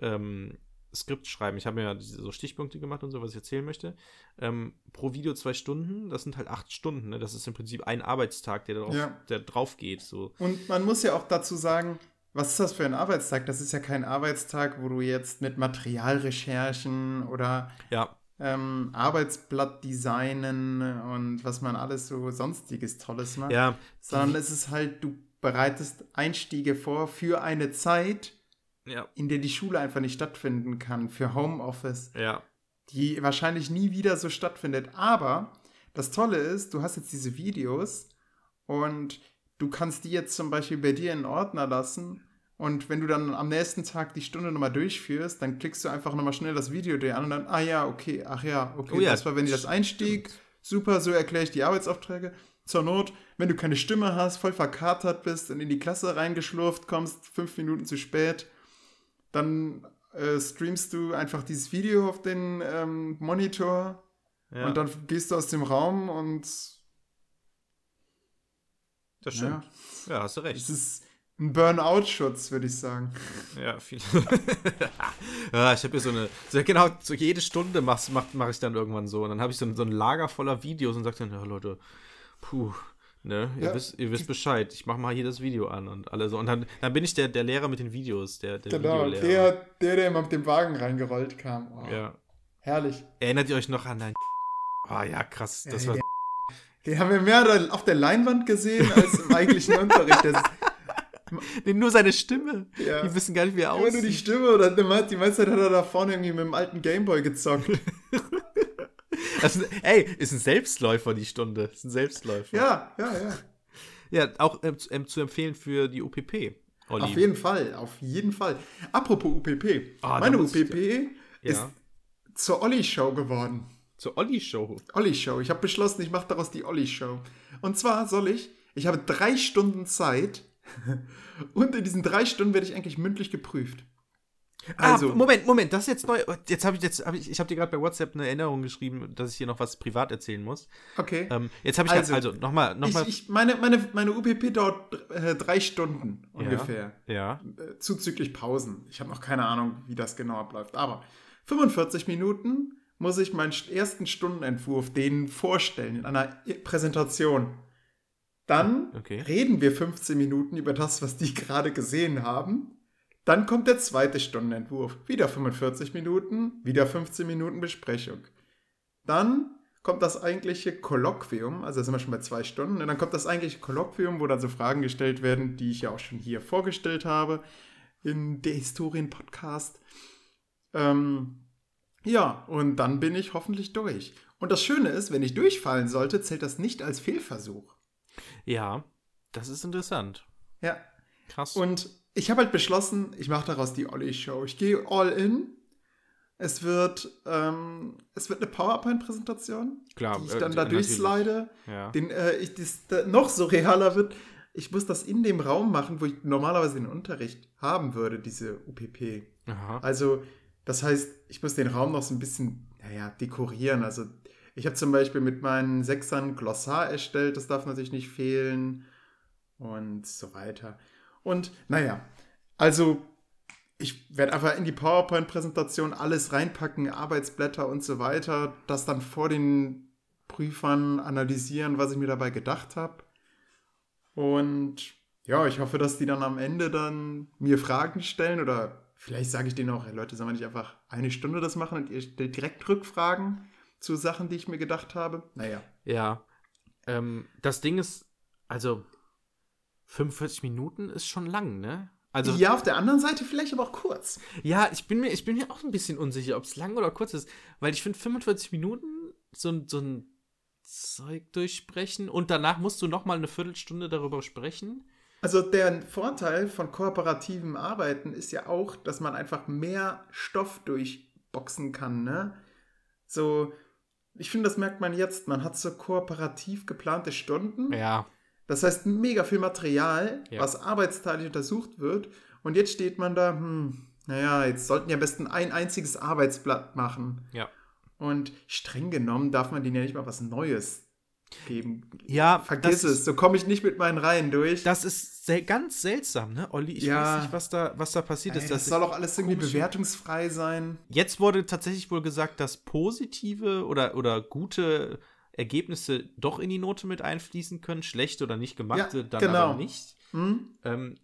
ähm, Skript schreiben. Ich habe mir ja diese, so Stichpunkte gemacht und so, was ich erzählen möchte. Ähm, pro Video zwei Stunden, das sind halt acht Stunden, ne? Das ist im Prinzip ein Arbeitstag, der drauf, Ja. der drauf geht. So. Und man muss ja auch dazu sagen, was ist das für ein Arbeitstag? Das ist ja kein Arbeitstag, wo du jetzt mit Materialrecherchen oder Ja, ähm, Arbeitsblatt designen und was man alles so sonstiges Tolles macht. ja, Sondern es ist halt, du bereitest Einstiege vor für eine Zeit, ja, in der die Schule einfach nicht stattfinden kann, für Homeoffice, ja, die wahrscheinlich nie wieder so stattfindet. Aber das Tolle ist, du hast jetzt diese Videos und du kannst die jetzt zum Beispiel bei dir in Ordner lassen. Und wenn du dann am nächsten Tag die Stunde nochmal durchführst, dann klickst du einfach nochmal schnell das Video dir an und dann, ah ja, okay, ach ja, okay, Oh ja, das war, wenn die das Einstieg, super, so erkläre ich die Arbeitsaufträge. Zur Not, wenn du keine Stimme hast, voll verkatert bist und in die Klasse reingeschlurft kommst, fünf Minuten zu spät, dann äh, streamst du einfach dieses Video auf den ähm, Monitor ja. und dann gehst du aus dem Raum und das ja, stimmt. Ja, hast du recht. es ist ein Burnout-Schutz, würde ich sagen. Ja, viel. ja, ich habe hier so eine, so, genau, so jede Stunde mache mach, mach ich dann irgendwann so. Und dann habe ich so so ein Lager voller Videos und sage dann, ja Leute, puh, ne, ihr, Ja. wisst, ihr wisst Bescheid, ich mache mal hier das Video an und alle so. Und dann, dann bin ich der, der Lehrer mit den Videos, der, der Genau, der, der, der immer mit dem Wagen reingerollt kam. Oh, Ja. Herrlich. Erinnert ihr euch noch an dein Ah ja, krass, das Ja, war Den haben wir mehr auf der Leinwand gesehen als im eigentlichen Unterricht. Das, nee, nur seine Stimme. Ja. Die wissen gar nicht, wie er immer nur die aussieht. Stimme oder die meiste Zeit hat er da vorne irgendwie mit dem alten Gameboy gezockt. Ist, ey, ist ein Selbstläufer, die Stunde. Ist ein Selbstläufer. ja, ja, ja. Ja, auch ähm, zu, ähm, empfehlen für die UPP. Olli. Auf jeden Fall, auf jeden Fall. Apropos UPP. Ah, Meine ich- UPP ist Ja. zur Olli-Show geworden. Zur Olli-Show. Olli-Show. Ich habe beschlossen, ich mache daraus die Olli-Show. Und zwar soll ich, ich habe drei Stunden Zeit und in diesen drei Stunden werde ich eigentlich mündlich geprüft. Also, ah, Moment, Moment, das ist jetzt neu. Jetzt habe ich jetzt, hab ich, ich habe dir gerade bei WhatsApp eine Erinnerung geschrieben, dass ich hier noch was privat erzählen muss. okay. Ähm, jetzt habe ich Also, also, nochmal, nochmal. ich, ich, meine, meine, meine UPP dauert äh, drei Stunden ungefähr. ja. Äh, zuzüglich Pausen. Ich habe noch keine Ahnung, wie das genau abläuft. Aber 45 Minuten muss ich meinen ersten Stundenentwurf denen vorstellen in einer Präsentation. Dann Okay. reden wir 15 Minuten über das, was die gerade gesehen haben. Dann kommt der zweite Stundenentwurf. Wieder 45 Minuten, wieder 15 Minuten Besprechung. Dann kommt das eigentliche Kolloquium, also da sind wir schon bei zwei Stunden, und dann kommt das eigentliche Kolloquium, wo dann so Fragen gestellt werden, die ich ja auch schon hier vorgestellt habe in der Historien-Podcast. Ähm, ja, und dann bin ich hoffentlich durch. Und das Schöne ist, wenn ich durchfallen sollte, zählt das nicht als Fehlversuch. Ja, das ist interessant. Ja, Krass. Und ich habe halt beschlossen, ich mache daraus die Olli-Show. Ich gehe all in. Es wird, ähm, es wird eine PowerPoint-Präsentation, die ich äh, dann da natürlich. durchslide. ja. Den, äh, ich, das, da noch surrealer wird. Ich muss das in dem Raum machen, wo ich normalerweise den Unterricht haben würde, diese UPP. Aha. Also, das heißt, ich muss den Raum noch so ein bisschen, naja, dekorieren. Also, ich habe zum Beispiel mit meinen Sechsern Glossar erstellt, das darf natürlich nicht fehlen und so weiter. Und naja, also ich werde einfach in die PowerPoint-Präsentation alles reinpacken, Arbeitsblätter und so weiter, das dann vor den Prüfern analysieren, was ich mir dabei gedacht habe. Und ja, ich hoffe, dass die dann am Ende dann mir Fragen stellen oder vielleicht sage ich denen auch, hey Leute, sollen wir nicht einfach eine Stunde das machen und ihr stellt direkt Rückfragen zu Sachen, die ich mir gedacht habe? Naja. Ja. Ähm, das Ding ist, also 45 Minuten ist schon lang, ne? Also ja, auf der anderen Seite vielleicht aber auch kurz. Ja, ich bin mir, ich bin mir auch ein bisschen unsicher, ob es lang oder kurz ist, weil ich finde 45 Minuten so, ein- so ein Zeug durchsprechen und danach musst du noch mal eine Viertelstunde darüber sprechen. Also der Vorteil von kooperativem Arbeiten ist ja auch, dass man einfach mehr Stoff durchboxen kann, ne? So, ich finde, das merkt man jetzt. Man hat so kooperativ geplante Stunden. Ja. Das heißt, mega viel Material, Ja. was arbeitsteilig untersucht wird. Und jetzt steht man da, hm, naja, jetzt sollten ja am besten ein einziges Arbeitsblatt machen. Ja. Und streng genommen darf man denen ja nicht mal was Neues geben. Ja, Vergiss es, so komme ich nicht mit meinen Reihen durch. Das ist sel ganz seltsam, ne, Olli? Ich Ja. weiß nicht, was da, was da passiert Ey, ist. das soll auch alles irgendwie bewertungsfrei sein. Jetzt wurde tatsächlich wohl gesagt, dass positive oder, oder gute Ergebnisse doch in die Note mit einfließen können. Schlechte oder nicht gemachte Ja, dann genau. aber nicht. Hm? Ähm,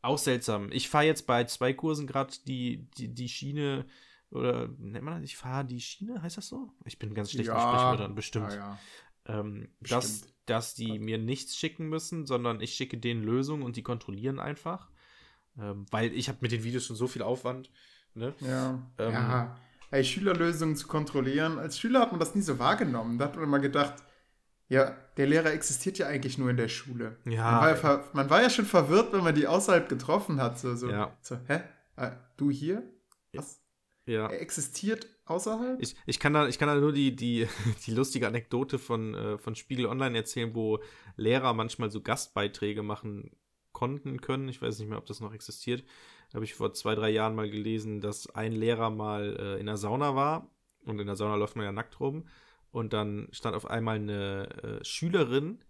auch seltsam. Ich fahre jetzt bei zwei Kursen gerade die, die, die Schiene, oder nennt man das? Ich fahre die Schiene, heißt das so? Ich bin ganz schlecht mit Sprichwörtern, bestimmt. Ja, ja. Ähm, dass, dass die mir nichts schicken müssen, sondern ich schicke denen Lösungen und die kontrollieren einfach. Ähm, weil ich habe mit den Videos schon so viel Aufwand. Ne? Ja. Ähm, ja. Ey, Schülerlösungen zu kontrollieren. Als Schüler hat man das nie so wahrgenommen. Da hat man immer gedacht, ja, der Lehrer existiert ja eigentlich nur in der Schule. Ja. Man war ja, man war ja schon verwirrt, wenn man die außerhalb getroffen hat. So, so, Ja. so hä? Äh, du hier? Was? Ja. Er existiert außerhalb? Ich, ich, kann da, ich kann da nur die, die, die lustige Anekdote von, äh, von Spiegel Online erzählen, wo Lehrer manchmal so Gastbeiträge machen konnten, können. Ich weiß nicht mehr, ob das noch existiert. Habe ich vor zwei, drei Jahren mal gelesen, dass ein Lehrer mal äh, in der Sauna war. Und in der Sauna läuft man ja nackt rum. Und dann stand auf einmal eine äh, Schülerin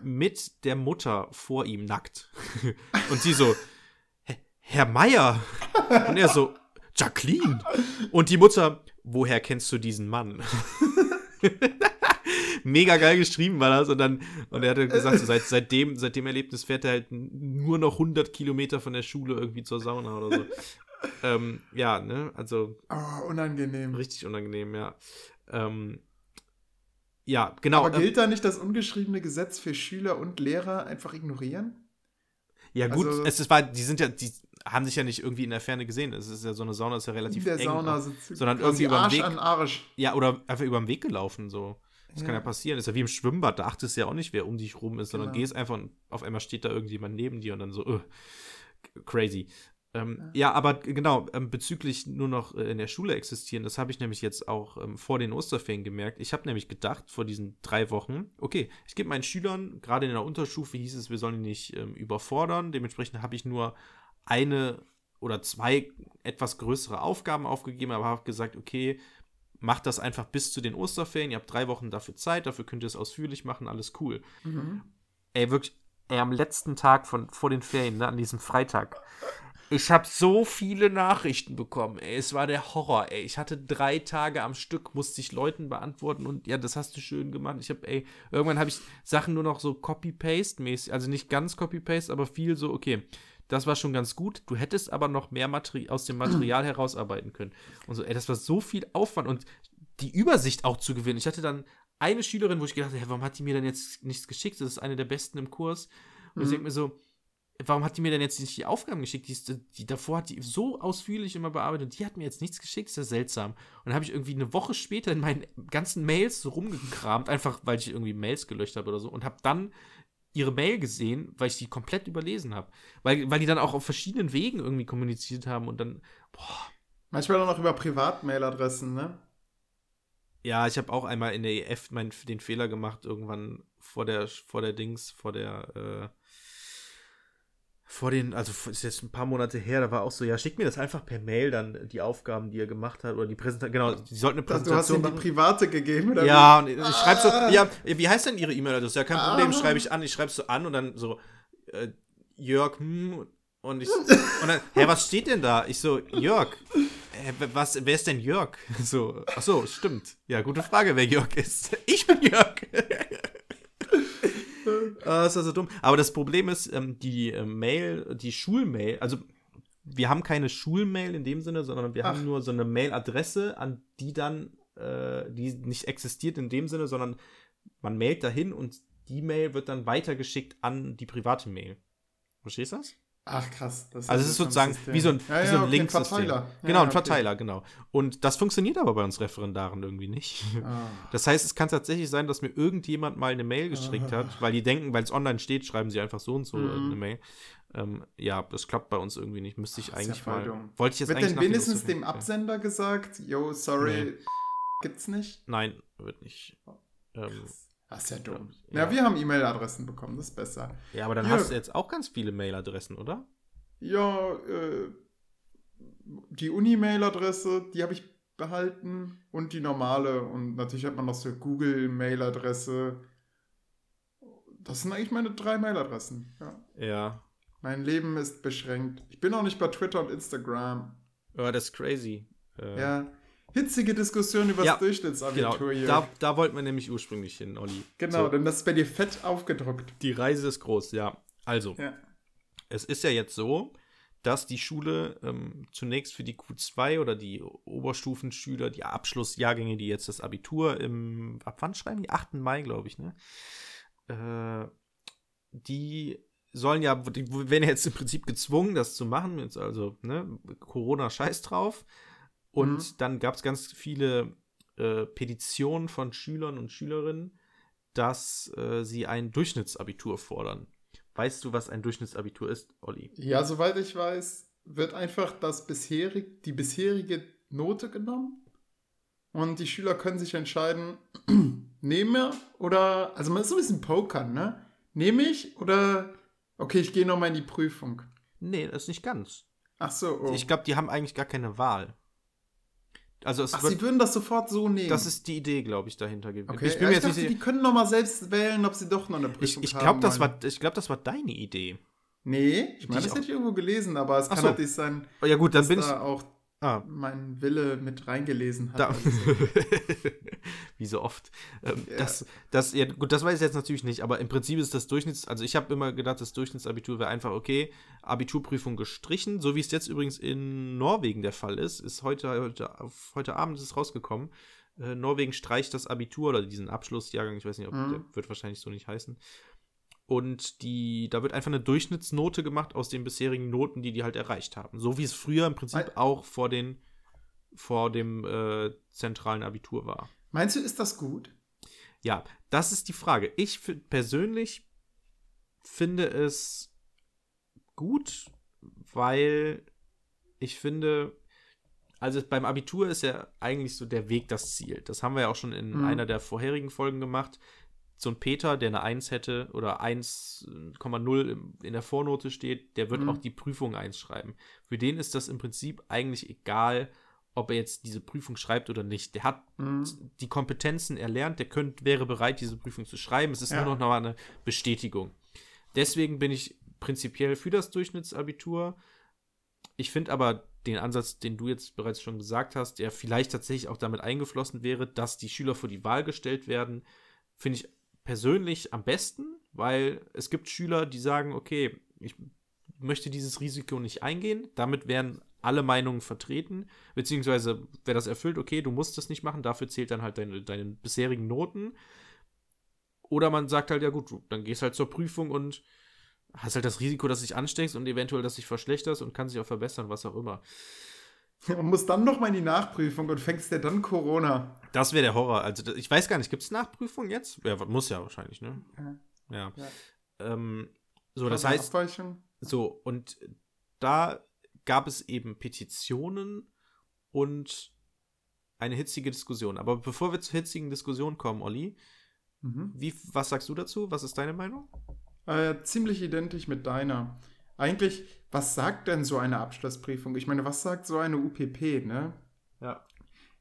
mit der Mutter vor ihm nackt. Und sie so, "Hä, Herr Meier. Und er so, Jacqueline. Und die Mutter, woher kennst du diesen Mann? Mega geil geschrieben war das. Und dann, und er hat gesagt, so seit, seit, dem, seit dem Erlebnis fährt er halt nur noch 100 Kilometer von der Schule irgendwie zur Sauna oder so. ähm, ja, ne, also Oh, unangenehm. richtig unangenehm, ja. Ähm, ja, genau. Aber ähm, gilt da nicht das ungeschriebene Gesetz für Schüler und Lehrer einfach ignorieren? ja, gut, also- es ist, war, die sind ja, die haben sich ja nicht irgendwie in der Ferne gesehen. Es ist ja so eine Sauna, ist ja relativ In der eng. Sauna auch. sind sondern irgendwie über den Arsch Weg. an Arsch. Ja, oder einfach über den Weg gelaufen, so. Das kann Ja. ja passieren. ist ja wie im Schwimmbad, da achtest du ja auch nicht, wer um dich rum ist, sondern Genau. gehst einfach und auf einmal steht da irgendjemand neben dir und dann so, äh. crazy. Ähm, ja. aber genau, ähm, bezüglich nur noch äh, in der Schule existieren, das habe ich nämlich jetzt auch ähm, vor den Osterferien gemerkt. Ich habe nämlich gedacht, vor diesen drei Wochen, okay, ich gebe meinen Schülern, gerade in der Unterstufe hieß es, wir sollen die nicht ähm, überfordern. Dementsprechend habe ich nur eine oder zwei etwas größere Aufgaben aufgegeben, aber habe gesagt, okay, macht das einfach bis zu den Osterferien. Ihr habt drei Wochen dafür Zeit, dafür könnt ihr es ausführlich machen, alles cool. Mhm. Ey, wirklich, ey, am letzten Tag von vor den Ferien, ne, an diesem Freitag, ich habe so viele Nachrichten bekommen, ey. Es war der Horror, ey. Ich hatte drei Tage am Stück, musste ich Leuten beantworten und ja, das hast du schön gemacht. Ich habe, ey, irgendwann habe ich Sachen nur noch so Copy-Paste-mäßig, also nicht ganz Copy-Paste, aber viel so, okay, das war schon ganz gut. Du hättest aber noch mehr Materi aus dem Material herausarbeiten können. Und so, ey, das war so viel Aufwand und die Übersicht auch zu gewinnen. Ich hatte dann eine Schülerin, wo ich gedacht habe, warum hat die mir denn jetzt nichts geschickt? Das ist eine der besten im Kurs. Und mhm. ich denke mir so, warum hat die mir denn jetzt nicht die Aufgaben geschickt? Die, die, davor hat die so ausführlich immer bearbeitet und die hat mir jetzt nichts geschickt, ist ja seltsam. Und dann habe ich irgendwie eine Woche später in meinen ganzen Mails so rumgekramt, einfach weil ich irgendwie Mails gelöscht habe oder so und habe dann ihre Mail gesehen, weil ich die komplett überlesen habe. Weil, weil die dann auch auf verschiedenen Wegen irgendwie kommuniziert haben und dann, boah. Manchmal auch noch über Privatmailadressen, ne? Ja, ich habe auch einmal in der EF mein, den Fehler gemacht, irgendwann vor der, vor der Dings, vor der, äh, vor den, also ist jetzt ein paar Monate her, da war auch so, ja, schick mir das einfach per Mail dann die Aufgaben, die er gemacht hat oder die Präsentation, genau, die sollten eine Präsentation Du hast ihm die private gegeben, oder? Ja, und ich ah. schreib so, ja, wie heißt denn ihre E-Mail-Adresse? Ja, kein ah. Problem, schreibe ich an, ich schreibe so an und dann so, äh, Jörg, hm, und ich, und dann, hä, was steht denn da? Ich so, Jörg, äh, was, wer ist denn Jörg? So, ach so, stimmt. Ja, gute Frage, wer Jörg ist. Ich bin Jörg. Ah, ist also dumm. Aber das Problem ist, ähm, die äh, Mail, die Schulmail, also wir haben keine Schulmail in dem Sinne, sondern wir Ach. haben nur so eine Mailadresse, an die dann, äh, die nicht existiert in dem Sinne, sondern man mailt dahin und die Mail wird dann weitergeschickt an die private Mail. Verstehst du das? Ach krass. also es ist sozusagen wie so ein, ja, wie so ein ja, okay, Link-System. Verteiler. Genau, ja, ein Verteiler, okay. genau. Und das funktioniert aber bei uns Referendaren irgendwie nicht. Ah. Das heißt, es kann tatsächlich sein, dass mir irgendjemand mal eine Mail geschickt ah. hat, weil die denken, weil es online steht, schreiben sie einfach so und so mhm. eine Mail. Ähm, ja, das klappt bei uns irgendwie nicht. Müsste ich Ach, eigentlich mal. Dumm. Wollte ich jetzt wird eigentlich denn wenigstens dem Absender gesagt, yo, sorry, nee. gibt's nicht? Nein, wird nicht. Oh, ähm, das ist ja dumm. Ja, ja wir haben E-Mail-Adressen bekommen, das ist besser. Ja, aber dann ja. hast du jetzt auch ganz viele Mail-Adressen, oder? Ja, äh, die Uni-Mail-Adresse, die habe ich behalten und die normale. Und natürlich hat man noch so Google-Mail-Adresse. Das sind eigentlich meine drei Mail-Adressen. Ja. ja. Mein Leben ist beschränkt. Ich bin auch nicht bei Twitter und Instagram. Ja, das ist crazy. Äh, ja hitzige Diskussion über ja, das Durchschnittsabitur genau. hier. Da, da wollten wir nämlich ursprünglich hin, Olli. Genau, so. denn das ist bei dir fett aufgedruckt. Die Reise ist groß, ja. Also, ja. es ist ja jetzt so, dass die Schule ähm, zunächst für die Q2 oder die Oberstufenschüler, die Abschlussjahrgänge, die jetzt das Abitur im, ab wann schreiben die? 8. Mai, glaube ich, ne? Äh, die sollen ja, die werden jetzt im Prinzip gezwungen, das zu machen. Jetzt also, ne, Corona scheiß drauf. Und mhm. dann gab es ganz viele äh, Petitionen von Schülern und Schülerinnen, dass äh, sie ein Durchschnittsabitur fordern. Weißt du, was ein Durchschnittsabitur ist, Olli? Ja, soweit ich weiß, wird einfach das bisherig, die bisherige Note genommen und die Schüler können sich entscheiden, nehme oder, also man ist so ein bisschen pokern, ne? Nehme ich oder, okay, ich gehe nochmal in die Prüfung. Nee, das ist nicht ganz. Ach so. Oh. Ich glaube, die haben eigentlich gar keine Wahl. Also Ach, wird, sie würden das sofort so nehmen. Das ist die Idee, glaube ich, dahinter gewesen. Okay. Ich bin ja, mir ich jetzt dachte, nicht, die können noch mal selbst wählen, ob sie doch noch eine Prüfung ich, ich glaub, haben. Das war, ich glaube, das war deine Idee. Nee, ich meine, das hätte ich irgendwo gelesen, aber es Ach kann so. natürlich sein, ja, gut, dann bin da ich auch ah. mein Wille mit reingelesen hat. Da, wie so oft. Ähm, ja. das, das, ja, gut, das weiß ich jetzt natürlich nicht, aber im Prinzip ist das Durchschnitts, also ich habe immer gedacht, das Durchschnittsabitur wäre einfach okay, Abiturprüfung gestrichen, so wie es jetzt übrigens in Norwegen der Fall ist, ist heute, heute, heute Abend ist es rausgekommen. Äh, Norwegen streicht das Abitur oder diesen Abschlussjahrgang, ich weiß nicht, ob mhm. der wird wahrscheinlich so nicht heißen. Und die, da wird einfach eine Durchschnittsnote gemacht aus den bisherigen Noten, die die halt erreicht haben. So wie es früher im Prinzip auch vor, den, vor dem äh, zentralen Abitur war. Meinst du, ist das gut? Ja, das ist die Frage. Ich persönlich finde es gut, weil ich finde, also beim Abitur ist ja eigentlich so der Weg das Ziel. Das haben wir ja auch schon in Mhm. einer der vorherigen Folgen gemacht. So ein Peter, der eine 1 hätte oder 1,0 im- in der Vornote steht, der wird Mhm. auch die Prüfung 1 schreiben. Für den ist das im Prinzip eigentlich egal, ob er jetzt diese Prüfung schreibt oder nicht. Der hat Mhm. die Kompetenzen erlernt, der könnt, wäre bereit, diese Prüfung zu schreiben. Es ist Ja. nur noch mal eine Bestätigung. Deswegen bin ich prinzipiell für das Durchschnittsabitur. Ich finde aber den Ansatz, den du jetzt bereits schon gesagt hast, der vielleicht tatsächlich auch damit eingeflossen wäre, dass die Schüler vor die Wahl gestellt werden, finde ich persönlich am besten, weil es gibt Schüler, die sagen, okay, ich möchte dieses Risiko nicht eingehen. Damit wären alle Meinungen vertreten, beziehungsweise wer das erfüllt, okay, du musst das nicht machen, dafür zählt dann halt deine, deine bisherigen Noten. Oder man sagt halt, ja gut, dann gehst halt zur Prüfung und hast halt das Risiko, dass du dich ansteckst und eventuell, dass du dich verschlechterst und kannst dich auch verbessern, was auch immer. Und muss dann noch mal in die Nachprüfung und fängst dir dann Corona. Das wäre der Horror. Also ich weiß gar nicht, gibt es Nachprüfung jetzt? Ja, muss ja wahrscheinlich, ne? Ja. Ja. Ähm, so, das heißt, Abweichung. so, und da gab es eben Petitionen und eine hitzige Diskussion. Aber bevor wir zur hitzigen Diskussion kommen, Olli, Mhm. wie, was sagst du dazu? Was ist deine Meinung? Äh, ziemlich identisch mit deiner. Eigentlich, was sagt denn so eine Abschlussprüfung? Ich meine, was sagt so eine UPP, ne? Ja.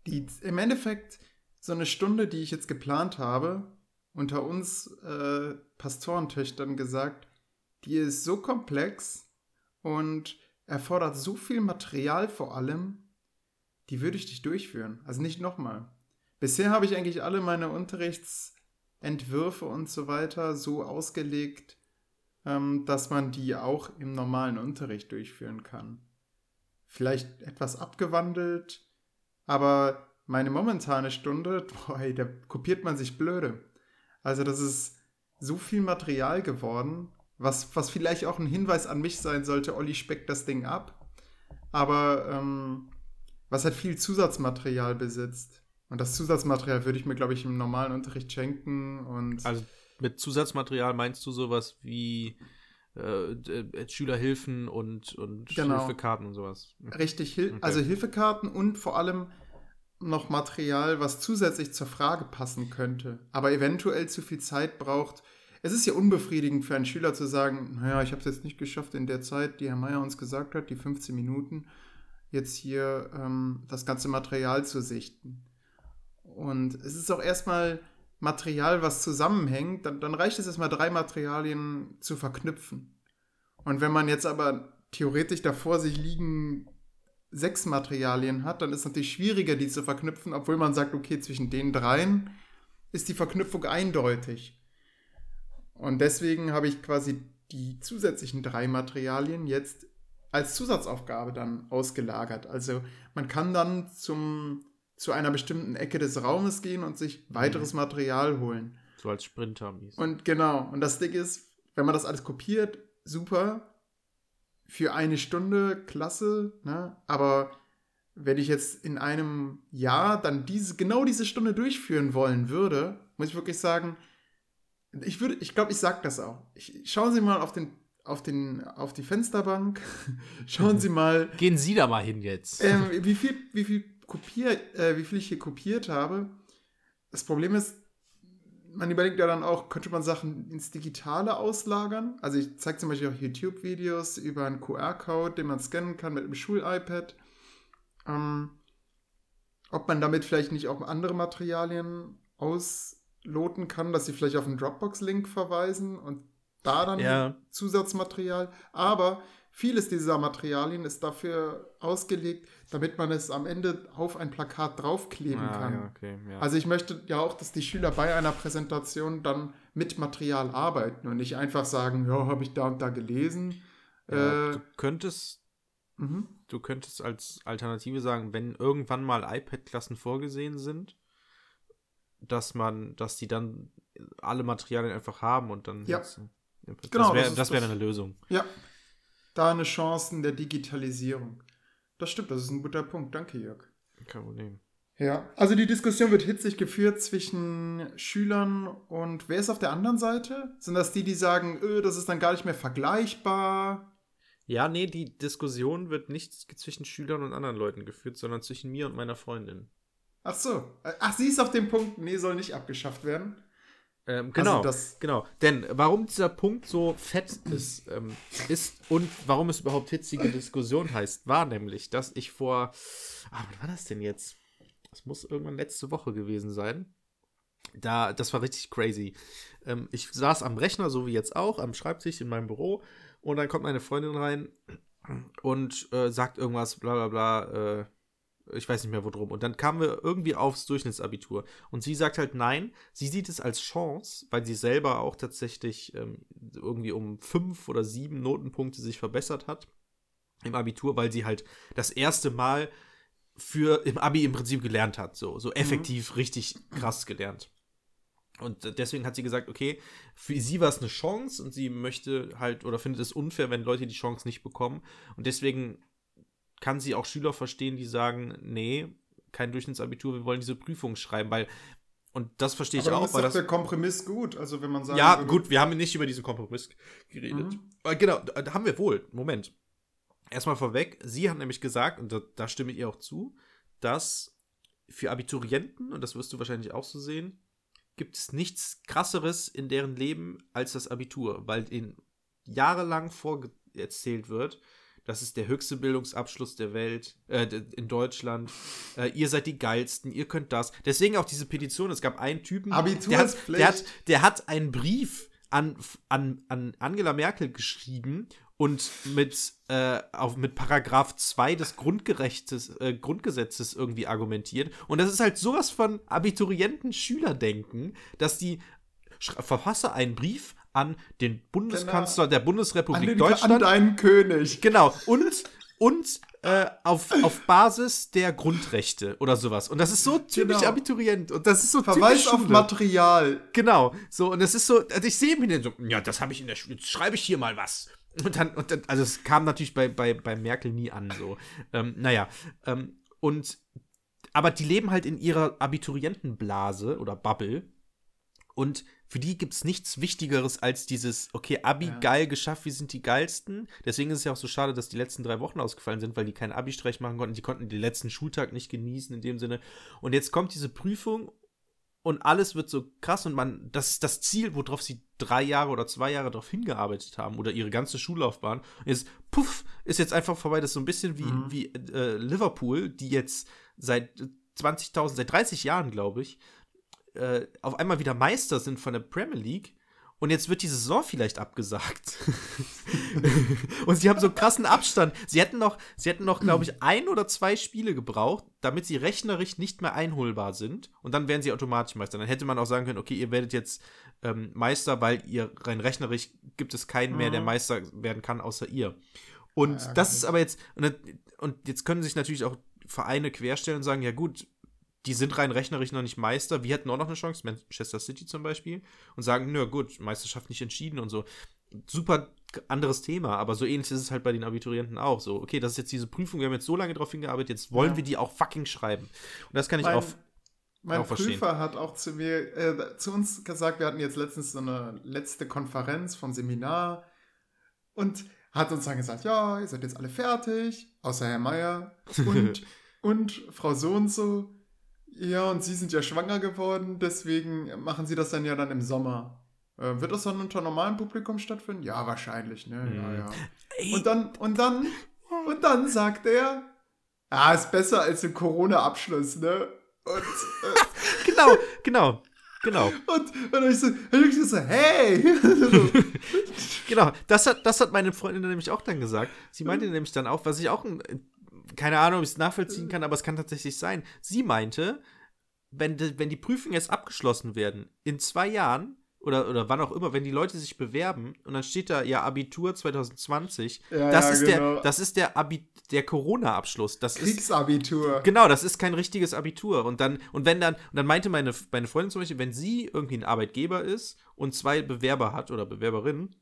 Die im Endeffekt so eine Stunde, die ich jetzt geplant habe, unter uns äh, Pastorentöchtern gesagt, die ist so komplex und erfordert so viel Material vor allem, die würde ich nicht durchführen. Also nicht nochmal. Bisher habe ich eigentlich alle meine Unterrichtsentwürfe und so weiter so ausgelegt, ähm, dass man die auch im normalen Unterricht durchführen kann. Vielleicht etwas abgewandelt, aber meine momentane Stunde, boah, da kopiert man sich blöde. Also das ist so viel Material geworden, was, was vielleicht auch ein Hinweis an mich sein sollte, Olli speckt das Ding ab, aber ähm, was halt viel Zusatzmaterial besitzt. Und das Zusatzmaterial würde ich mir, glaube ich, im normalen Unterricht schenken und Also mit Zusatzmaterial meinst du sowas wie äh, äh, Schülerhilfen und, und Genau. Hilfekarten und sowas? richtig, Hil Okay. also Hilfekarten und vor allem noch Material, was zusätzlich zur Frage passen könnte, aber eventuell zu viel Zeit braucht. Es ist ja unbefriedigend für einen Schüler zu sagen, naja, ich habe es jetzt nicht geschafft in der Zeit, die Herr Meier uns gesagt hat, die 15 Minuten, jetzt hier ähm, das ganze Material zu sichten. Und es ist auch erstmal Material, was zusammenhängt, dann, dann reicht es erstmal drei Materialien zu verknüpfen. Und wenn man jetzt aber theoretisch da vor sich liegen sechs Materialien hat, dann ist es natürlich schwieriger, die zu verknüpfen, obwohl man sagt, okay, zwischen den dreien ist die Verknüpfung eindeutig. Und deswegen habe ich quasi die zusätzlichen drei Materialien jetzt als Zusatzaufgabe dann ausgelagert. Also man kann dann zum, zu einer bestimmten Ecke des Raumes gehen und sich weiteres Material holen. So als Sprinter. mies. Und genau, und das Ding ist, wenn man das alles kopiert, super. Für eine Stunde, klasse, ne? Aber wenn ich jetzt in einem Jahr dann diese, genau diese Stunde durchführen wollen würde, muss ich wirklich sagen, ich würde, ich glaube, ich sag das auch. Ich, schauen Sie mal auf den, auf den, auf die Fensterbank. schauen Sie mal, Gehen Sie da mal hin jetzt. ähm, wie viel, wie viel kopier, äh, wie viel ich hier kopiert habe. Das Problem ist, man überlegt ja dann auch, könnte man Sachen ins Digitale auslagern? Also ich zeige zum Beispiel auch YouTube-Videos über einen QR-Code, den man scannen kann mit einem Schul-iPad. Ähm, ob man damit vielleicht nicht auch andere Materialien ausloten kann, dass sie vielleicht auf einen Dropbox-Link verweisen und da dann Ja. Zusatzmaterial. Aber vieles dieser Materialien ist dafür ausgelegt, damit man es am Ende auf ein Plakat draufkleben Ah, kann. ja, okay, ja. Also ich möchte ja auch, dass die Schüler bei einer Präsentation dann mit Material arbeiten und nicht einfach sagen, ja, habe ich da und da gelesen. ja, äh, du könntest mhm. du könntest als Alternative sagen, wenn irgendwann mal iPad-Klassen vorgesehen sind, dass man, dass die dann alle Materialien einfach haben und dann Ja. das Genau, wäre das das wär eine Lösung. Ja, da eine Chance in der Digitalisierung. Das stimmt, das ist ein guter Punkt. Danke, Jörg. Kein Problem. Ja, also die Diskussion wird hitzig geführt zwischen Schülern und wer ist auf der anderen Seite? Sind das die, die sagen, öh, das ist dann gar nicht mehr vergleichbar? Ja, nee, die Diskussion wird nicht zwischen Schülern und anderen Leuten geführt, sondern zwischen mir und meiner Freundin. Ach so. Ach, sie ist auf dem Punkt, nee, soll nicht abgeschafft werden. Ähm, genau, Also das- genau. Denn warum dieser Punkt so fett ist, ähm, ist und warum es überhaupt hitzige Diskussion heißt, war nämlich, dass ich vor, ah, wann war das denn jetzt? Das muss irgendwann letzte Woche gewesen sein. Da, das war richtig crazy. Ähm, ich saß am Rechner, so wie jetzt auch, am Schreibtisch in meinem Büro und dann kommt meine Freundin rein und äh, sagt irgendwas, bla bla bla, äh, ich weiß nicht mehr wo drum. Und dann kamen wir irgendwie aufs Durchschnittsabitur. Und sie sagt halt nein, sie sieht es als Chance, weil sie selber auch tatsächlich ähm, irgendwie um fünf oder sieben Notenpunkte sich verbessert hat im Abitur, weil sie halt das erste Mal für im Abi im Prinzip gelernt hat. So, so effektiv richtig krass gelernt. Und deswegen hat sie gesagt, okay, für sie war es eine Chance und sie möchte halt oder findet es unfair, wenn Leute die Chance nicht bekommen. Und deswegen kann sie auch Schüler verstehen, die sagen, nee, kein Durchschnittsabitur, wir wollen diese Prüfung schreiben, weil, und das verstehe ich auch, ist weil das. der Kompromiss gut. Also wenn man sagt, Ja, gut, wir haben nicht über diesen Kompromiss geredet. Mhm. Genau, da haben wir wohl. Moment. Erstmal vorweg, sie hat nämlich gesagt, und da, da stimme ich ihr auch zu, dass für Abiturienten, und das wirst du wahrscheinlich auch so sehen, gibt es nichts krasseres in deren Leben als das Abitur, weil ihnen jahrelang vorerzählt wird, das ist der höchste Bildungsabschluss der Welt, äh, in Deutschland. Äh, ihr seid die geilsten, ihr könnt das. Deswegen auch diese Petition. Es gab einen Typen, der, hat, der, hat, der hat einen Brief an, an, an Angela Merkel geschrieben und mit, äh, auf, mit Paragraph 2 des Grundgerechtes, äh, Grundgesetzes irgendwie argumentiert. Und das ist halt sowas von Abiturienten-Schülerdenken, dass die verfasse einen Brief an den Bundeskanzler der an, Bundesrepublik den, an Deutschland. deinen König. Genau, und, und äh, auf, auf Basis der Grundrechte oder sowas. Und das ist so typisch Genau. Abiturient. Und das ist so Verweis auf. Material. Genau, so, und das ist so, also ich sehe mir den so, ja, das habe ich in der Schule, jetzt schreibe ich hier mal was. Und dann, und dann also es kam natürlich bei, bei, bei Merkel nie an, so. Ähm, naja, ähm, und, aber die leben halt in ihrer Abiturientenblase oder Bubble. Und für die gibt es nichts Wichtigeres als dieses, okay, Abi Ja. geil geschafft, wir sind die geilsten. Deswegen ist es ja auch so schade, dass die letzten drei Wochen ausgefallen sind, weil die keinen Abi-Streich machen konnten. Die konnten den letzten Schultag nicht genießen in dem Sinne. Und jetzt kommt diese Prüfung und alles wird so krass und man, das ist das Ziel, worauf sie drei Jahre oder zwei Jahre darauf hingearbeitet haben oder ihre ganze Schullaufbahn. Und jetzt, puff, ist jetzt einfach vorbei. Das ist so ein bisschen wie, Mhm. wie äh, Liverpool, die jetzt seit 20.000, seit 30 Jahren, glaube ich, äh, auf einmal wieder Meister sind von der Premier League. Und jetzt wird die Saison vielleicht abgesagt. und sie haben so einen krassen Abstand. Sie hätten noch, sie hätten noch, glaube ich, ein oder zwei Spiele gebraucht, damit sie rechnerisch nicht mehr einholbar sind. Und dann wären sie automatisch Meister. Dann hätte man auch sagen können, okay, ihr werdet jetzt ähm, Meister, weil ihr rein rechnerisch gibt es keinen mehr, der Mhm. Meister werden kann, außer ihr. Und Ja, das ist aber jetzt, und jetzt können sich natürlich auch Vereine querstellen und sagen, ja gut, die sind rein rechnerisch noch nicht Meister. Wir hätten auch noch eine Chance, Manchester City zum Beispiel, und sagen, nö, gut, Meisterschaft nicht entschieden und so. Super anderes Thema, aber so ähnlich ist es halt bei den Abiturienten auch. So, okay, das ist jetzt diese Prüfung, wir haben jetzt so lange drauf hingearbeitet, jetzt wollen Ja. wir die auch fucking schreiben. Und das kann ich Mein, auch. mein auch verstehen. Prüfer hat auch zu mir, äh, zu uns gesagt, wir hatten jetzt letztens so eine letzte Konferenz vom Seminar und hat uns dann gesagt, ja, ihr seid jetzt alle fertig, außer Herr Meier und, und Frau so und so. Ja, und Sie sind ja schwanger geworden, deswegen machen Sie das dann ja dann im Sommer. Äh, wird das dann unter normalem Publikum stattfinden? Ja, wahrscheinlich, ne? Ja, Mhm. ja. Und dann, und dann, und dann sagt er, ah, ist besser als ein Corona-Abschluss, ne? Und, äh, genau, genau, genau. und, und ich so, und ich so, hey! Genau, das hat, das hat meine Freundin nämlich auch dann gesagt. Sie meinte nämlich dann auch, was ich auch, äh, keine Ahnung, ob ich es nachvollziehen kann, aber es kann tatsächlich sein. Sie meinte, wenn, die- wenn die Prüfungen jetzt abgeschlossen werden, in zwei Jahren oder, oder wann auch immer, wenn die Leute sich bewerben und dann steht da ja Abitur 2020, Ja, das, ja, ist genau. der, das ist der, Abi, der Corona-Abschluss. Das ist, Kriegsabitur. Genau, das ist kein richtiges Abitur. Und dann, und wenn dann, und dann meinte meine, meine Freundin zum Beispiel, wenn sie irgendwie ein Arbeitgeber ist und zwei Bewerber hat oder Bewerberinnen,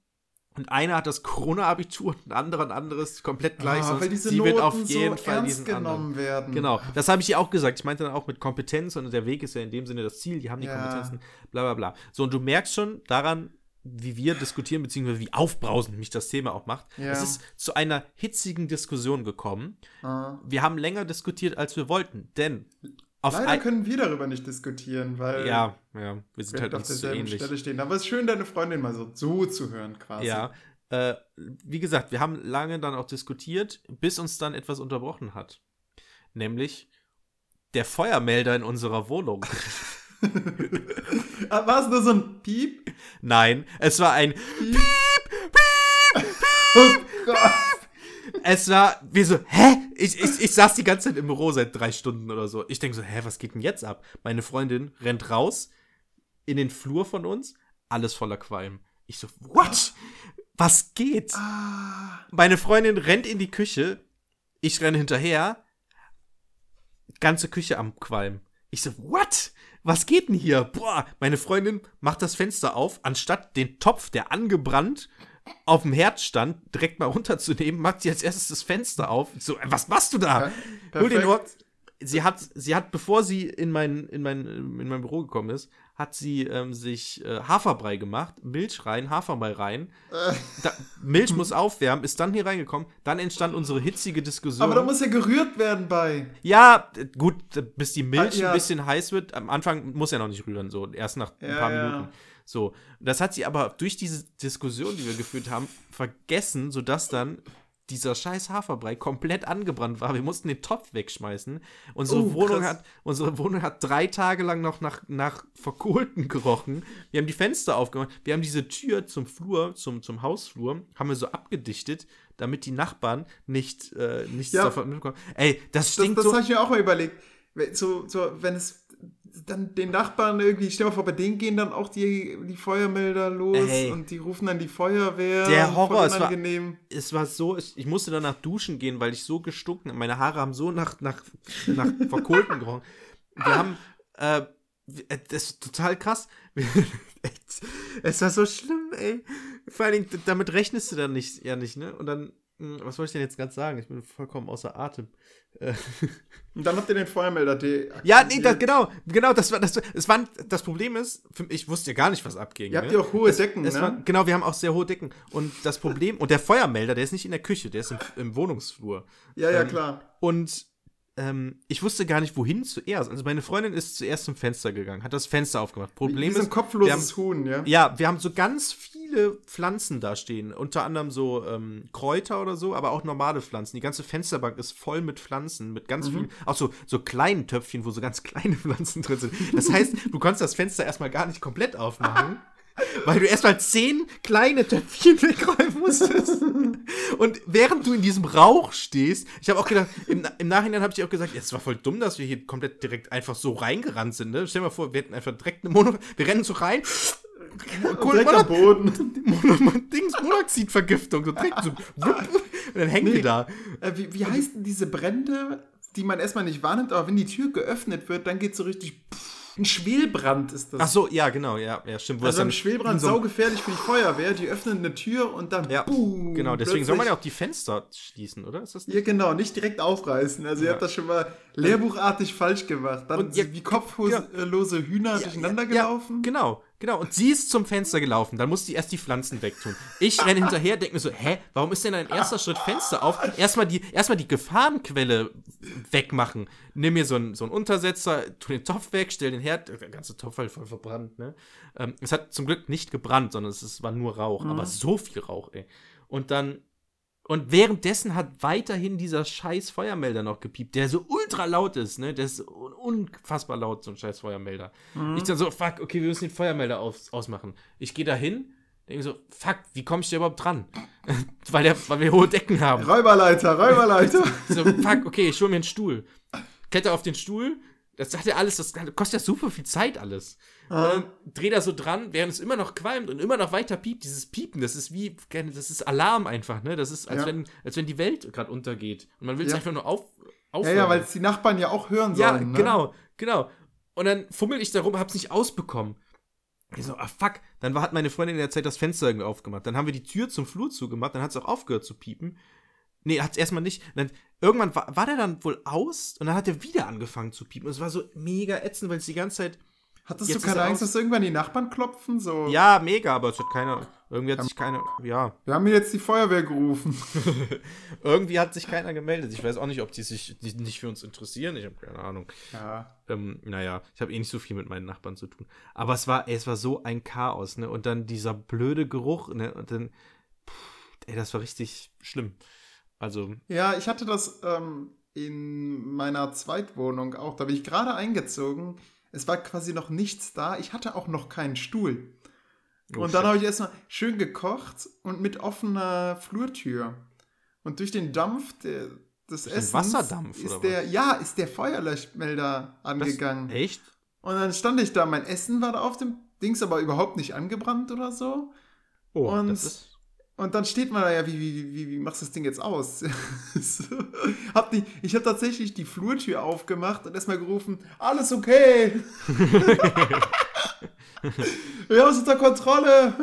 und einer hat das Corona-Abitur und ein anderer ein anderes komplett gleich, Ah, weil diese sie Noten wird auf jeden so Fall ernst diesen anderen. genommen werden. Genau, das habe ich ihr auch gesagt. Ich meinte dann auch mit Kompetenz und der Weg ist ja in dem Sinne das Ziel, die haben die Ja. Kompetenzen, bla bla bla. So, und du merkst schon daran, wie wir diskutieren, beziehungsweise wie aufbrausend mich das Thema auch macht. Ja. Es ist zu einer hitzigen Diskussion gekommen. Ah. Wir haben länger diskutiert, als wir wollten, denn auf Leider können wir darüber nicht diskutieren, weil ja, ja, wir sind wir halt auf zu derselben ähnlich. Stelle stehen. Aber es ist schön, deine Freundin mal so zuzuhören quasi. Ja, äh, wie gesagt, wir haben lange dann auch diskutiert, bis uns dann etwas unterbrochen hat. Nämlich der Feuermelder in unserer Wohnung. Ah, War es nur so ein Piep? Nein, es war ein Oh Gott. Es war wie so, hä? Ich, ich, ich saß die ganze Zeit im Büro seit drei Stunden oder so. Ich denke so, hä, was geht denn jetzt ab? Meine Freundin rennt raus in den Flur von uns, alles voller Qualm. Ich so, what? Was geht? Ah, Meine Freundin rennt in die Küche, ich renne hinterher, ganze Küche am Qualm. Ich so, what? Was geht denn hier? Boah, meine Freundin macht das Fenster auf, anstatt den Topf, der angebrannt auf dem Herd stand, direkt mal runterzunehmen, macht sie als erstes das Fenster auf. So, was machst du da? Ja, Hol den. Ort. Sie hat, sie hat, bevor sie in mein, in mein, in mein Büro gekommen ist, hat sie ähm, sich äh, Haferbrei gemacht, Milch rein, Haferbrei rein. Äh. Da, Milch muss aufwärmen, ist dann hier reingekommen. Dann entstand unsere hitzige Diskussion. Aber da muss ja gerührt werden bei. ja, gut, bis die Milch Ah, ja. ein bisschen heiß wird. Am Anfang muss er noch nicht rühren, so erst nach ein Ja, paar ja. Minuten. So, das hat sie aber durch diese Diskussion, die wir geführt haben, vergessen, sodass dann dieser scheiß Haferbrei komplett angebrannt war. Wir mussten den Topf wegschmeißen. Unsere, Oh, Wohnung, krass. hat, unsere Wohnung hat drei Tage lang noch nach, nach Verkohlten gerochen. Wir haben die Fenster aufgemacht. Wir haben diese Tür zum Flur, zum, zum Hausflur, haben wir so abgedichtet, damit die Nachbarn nicht, äh, nichts Ja. davon mitbekommen. Ey, das Das, stinkt das so. habe ich mir auch mal überlegt. So, so, wenn es dann den Nachbarn irgendwie, stell dir mal vor, bei denen gehen dann auch die, die Feuermelder los Ey. und die rufen dann die Feuerwehr. Der Horror, es war- es war so, ich, ich musste danach duschen gehen, weil ich so gestunken Meine Haare haben so nach, nach, nach Verkohlten gerochen. Wir haben, äh, äh, das ist total krass. Es war so schlimm, ey. Vor allen Dingen, damit rechnest du dann nicht, ja nicht, ne? Und dann, was soll ich denn jetzt ganz sagen? Ich bin vollkommen außer Atem. Äh, Und dann habt ihr den Feuermelder de ja, nee, das, genau, genau, das war, das, es war, das Problem ist, ich wusste ja gar nicht, was abging. Ihr habt ne? ja auch hohe Decken, Es ne? war, genau, wir haben auch sehr hohe Decken. Und das Problem, und der Feuermelder, der ist nicht in der Küche, der ist im, im Wohnungsflur. ja, ja, ähm, klar. Und ähm, ich wusste gar nicht, wohin zuerst. Also meine Freundin ist zuerst zum Fenster gegangen, hat das Fenster aufgemacht. Problem Wie so ein ist, kopfloses Huhn, ja? ja, wir haben so ganz viele Pflanzen da stehen. Unter anderem so ähm, Kräuter oder so, aber auch normale Pflanzen. Die ganze Fensterbank ist voll mit Pflanzen, mit ganz vielen, auch so, so kleinen Töpfchen, wo so ganz kleine Pflanzen drin sind. Das heißt, du konntest das Fenster erstmal gar nicht komplett aufmachen. Weil du erstmal zehn kleine Töpfchen wegräumen musstest. Und während du in diesem Rauch stehst, ich habe auch gedacht, im, im Nachhinein habe ich auch gesagt, es war voll dumm, dass wir hier komplett direkt einfach so reingerannt sind. Ne? Stell dir mal vor, wir hätten einfach direkt eine Mono, wir rennen so rein, Am Boden. Dings, Monoxidvergiftung, so direkt so, dann hängen Nee. wir da. Äh, wie, wie heißt denn diese Brände, die man erstmal nicht wahrnimmt, aber wenn die Tür geöffnet wird, dann geht so richtig. Ein Schwelbrand ist das. Ach so, ja, genau, ja, ja, stimmt. Also ein Schwelbrand so saugefährlich für die Feuerwehr. Die öffnen eine Tür und dann Ja, boom, genau, deswegen soll man ja auch die Fenster schließen, oder? Ist das nicht? Ja, genau, nicht direkt aufreißen. Also ihr Ja. habt das schon mal lehrbuchartig falsch gemacht. Dann Und ihr- wie kopflose Hühner durcheinander gelaufen. Genau, genau. Und sie ist zum Fenster gelaufen. Dann muss sie erst die Pflanzen wegtun. Ich renne hinterher, denke mir so, hä, warum ist denn ein erster Schritt Fenster auf? Erstmal die, erstmal die Gefahrenquelle wegmachen. Nimm mir so einen, so einen Untersetzer, tu den Topf weg, stell den Herd, der ganze Topf halt voll verbrannt, ne? Ähm, es hat zum Glück nicht gebrannt, sondern es ist, war nur Rauch. Aber so viel Rauch, ey. Und dann und währenddessen hat weiterhin dieser scheiß Feuermelder noch gepiept, der so ultra laut ist, ne? Der ist un unfassbar laut, so ein scheiß Feuermelder. Ich dann so, fuck, okay, wir müssen den Feuermelder aus ausmachen. Ich gehe da hin, denke so, fuck, wie komme ich da überhaupt dran? weil, der, weil wir hohe Decken haben. Räuberleiter, Räuberleiter. So, fuck, okay, ich hole mir einen Stuhl. Kletter auf den Stuhl. Das sagt ja alles, das kostet ja super viel Zeit alles. Ah. Und dreh da so dran, während es immer noch qualmt und immer noch weiter piept. Dieses Piepen, das ist wie, das ist Alarm einfach, ne? Das ist, als, Ja. wenn, als wenn die Welt gerade untergeht. Und man will es Ja. einfach nur auf, ja, aufhören. ja, weil es die Nachbarn ja auch hören Ja, sollen. ne? genau, genau. Und dann fummel ich da rum, hab's nicht ausbekommen. Ich so, ah fuck. Dann war, hat meine Freundin in der Zeit das Fenster irgendwie aufgemacht. Dann haben wir die Tür zum Flur zugemacht, dann hat es auch aufgehört zu piepen. Nee, hat es erstmal nicht. Dann, irgendwann war, war der dann wohl aus und dann hat er wieder angefangen zu piepen. Und es war so mega ätzend, weil es die ganze Zeit Hattest Jetzt du keine Angst, dass irgendwann die Nachbarn klopfen? So, Ja, mega, aber es hat keiner. Irgendwie hat sich keiner. Ja. wir haben jetzt die Feuerwehr gerufen. irgendwie hat sich keiner gemeldet. Ich weiß auch nicht, ob die sich nicht für uns interessieren. Ich habe keine Ahnung. Ja. Ähm, naja, ich habe eh nicht so viel mit meinen Nachbarn zu tun. Aber es war, ey, es war so ein Chaos, ne? Und dann dieser blöde Geruch, ne? Und dann. Pff, ey, das war richtig schlimm. Also, Ja, ich hatte das ähm, in meiner Zweitwohnung auch. Da bin ich gerade eingezogen. Es war quasi noch nichts da. Ich hatte auch noch keinen Stuhl. oh und dann habe ich erstmal schön gekocht und mit offener Flurtür. Und durch den Dampf der, des den Essens Wasserdampf, ist oder der, ja, ist der Feuerlöschmelder das, angegangen. Echt? Und dann stand ich da, mein Essen war da auf dem Dings aber überhaupt nicht angebrannt oder so. Oh, Und- das ist. Und dann steht man da ja, wie, wie, wie, wie machst du das Ding jetzt aus? so. hab die, ich habe tatsächlich die Flurtür aufgemacht und erstmal gerufen, alles okay. Wir haben es unter Kontrolle.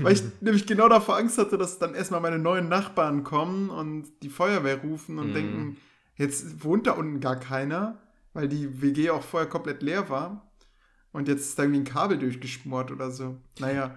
Weil ich nämlich genau davor Angst hatte, dass dann erstmal meine neuen Nachbarn kommen und die Feuerwehr rufen und Mhm. denken, jetzt wohnt da unten gar keiner, weil die WG auch vorher komplett leer war. Und jetzt ist da irgendwie ein Kabel durchgeschmort oder so. Naja,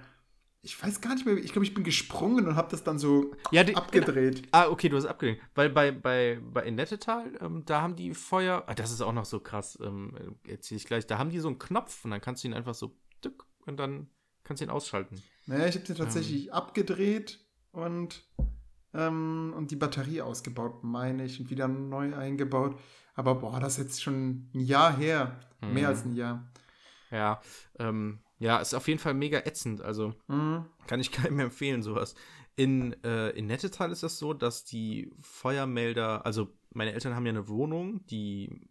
ich weiß gar nicht mehr, ich glaube, ich bin gesprungen und habe das dann so Ja, die, abgedreht. Ah, okay, du hast abgelehnt. Weil bei, bei, bei in Nettetal, ähm, da haben die Feuer. Ah, das ist auch noch so krass, ähm, erzähle ich gleich. Da haben die so einen Knopf und dann kannst du ihn einfach so tück, und dann kannst du ihn ausschalten. Naja, ich habe den tatsächlich abgedreht und, ähm, und die Batterie ausgebaut, meine ich, und wieder neu eingebaut. Aber boah, das ist jetzt schon ein Jahr her. Mhm. Mehr als ein Jahr. Ja, ähm, ja, ist auf jeden Fall mega ätzend. Also Mhm. kann ich keinem empfehlen, sowas. In, äh, in Nettetal ist das so, dass die Feuermelder, also meine Eltern haben ja eine Wohnung, die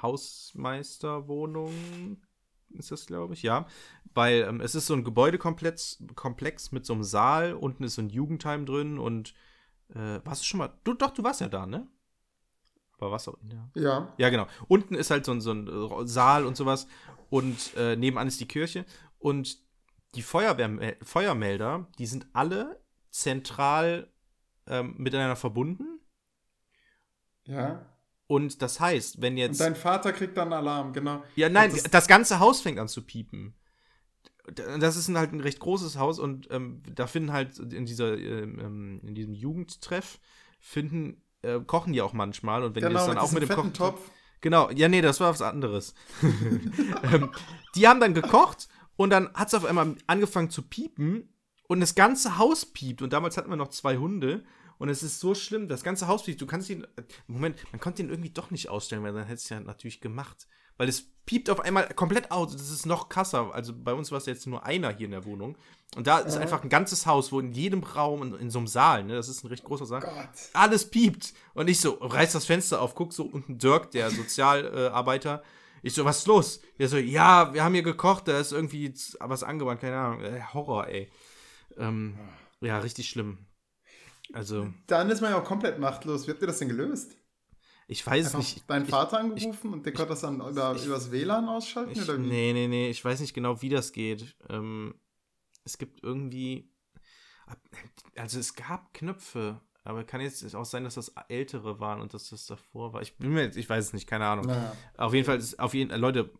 Hausmeisterwohnung ist das, glaube ich, ja. Weil ähm, es ist so ein Gebäudekomplex Komplex mit so einem Saal, unten ist so ein Jugendheim drin und äh, warst du schon mal, du, doch, du warst ja da, ne? Aber warst du, ja. Ja. Ja, genau. Unten ist halt so ein, so ein äh, Saal und sowas. Und äh, nebenan ist die Kirche. Und die Feuerwehr, Feuermelder, die sind alle zentral ähm, miteinander verbunden. Ja. Und das heißt, wenn Und jetzt. dein Vater kriegt dann Alarm, genau. ja, nein, das- das, ganze Haus fängt an zu piepen. Das ist ein, halt ein recht großes Haus und ähm, da finden halt in dieser ähm, ähm, in diesem Jugendtreff finden äh, kochen die auch manchmal und wenn die das genau, dann auch mit dem Kochtopf Topf. Genau, ja, nee, das war was anderes. ähm, die haben dann gekocht und dann hat es auf einmal angefangen zu piepen und das ganze Haus piept. Und damals hatten wir noch zwei Hunde und es ist so schlimm, das ganze Haus piept. Du kannst ihn, äh, Moment, man konnte ihn irgendwie doch nicht ausstellen, weil dann hätte es ja natürlich gemacht. Weil es piept auf einmal komplett aus. Das ist noch krasser. Also bei uns war es jetzt nur einer hier in der Wohnung. Und da ist einfach ein ganzes Haus, wo in jedem Raum, in, in so einem Saal, ne, das ist ein recht großer Saal, Gott. alles piept. Und ich so, reiß das Fenster auf, guck so unten Dirk, der Sozialarbeiter. Ich so, was ist los? Der so, ja, wir haben hier gekocht, da ist irgendwie was angebrannt, keine Ahnung. Äh, Horror, ey. Ähm, ja, richtig schlimm. Also, Dann ist man ja auch komplett machtlos. Wie habt ihr das denn gelöst? ich weiß Einfach nicht. deinen ich, Vater angerufen und der konnte das dann über, ich- übers WLAN ausschalten? Ich, oder wie? nee, nee, nee, ich weiß nicht genau, wie das geht. Ähm, es gibt irgendwie. Also es gab Knöpfe, aber kann jetzt auch sein, dass das ältere waren und dass das davor war. Ich bin mir jetzt, ich weiß es nicht, keine Ahnung. Naja. Auf jeden Fall ist auf jeden Leute,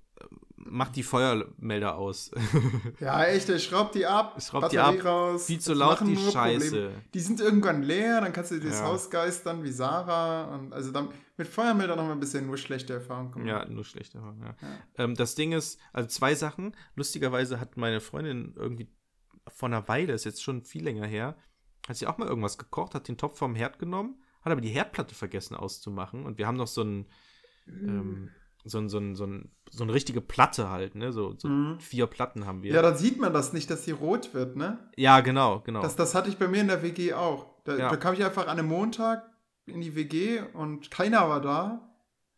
macht die Feuermelder aus. Ja, echt, schraub die ab, Schraub die ab, raus. viel zu Das laut, die nur Probleme. Scheiße. Die sind irgendwann leer, dann kannst du dir das Ja. Haus geistern wie Sarah. Und also dann, mit Feuermeldern haben wir ein bisschen nur schlechte Erfahrungen gemacht. Ja, nur schlechter. Ja. Ähm, das Ding ist, also zwei Sachen. Lustigerweise hat meine Freundin irgendwie vor einer Weile, ist jetzt schon viel länger her, hat sie auch mal irgendwas gekocht, hat den Topf vom Herd genommen, hat aber die Herdplatte vergessen auszumachen. Und wir haben noch so ein, ähm, so ein, so ein, so ein, so eine richtige Platte halt, ne? So, so Mhm. vier Platten haben wir. Ja, dann sieht man das nicht, dass die rot wird, ne? ja genau, genau. Das, das hatte ich bei mir in der WG auch. Da, Ja. da kam ich einfach an einem Montag in die WG und keiner war da.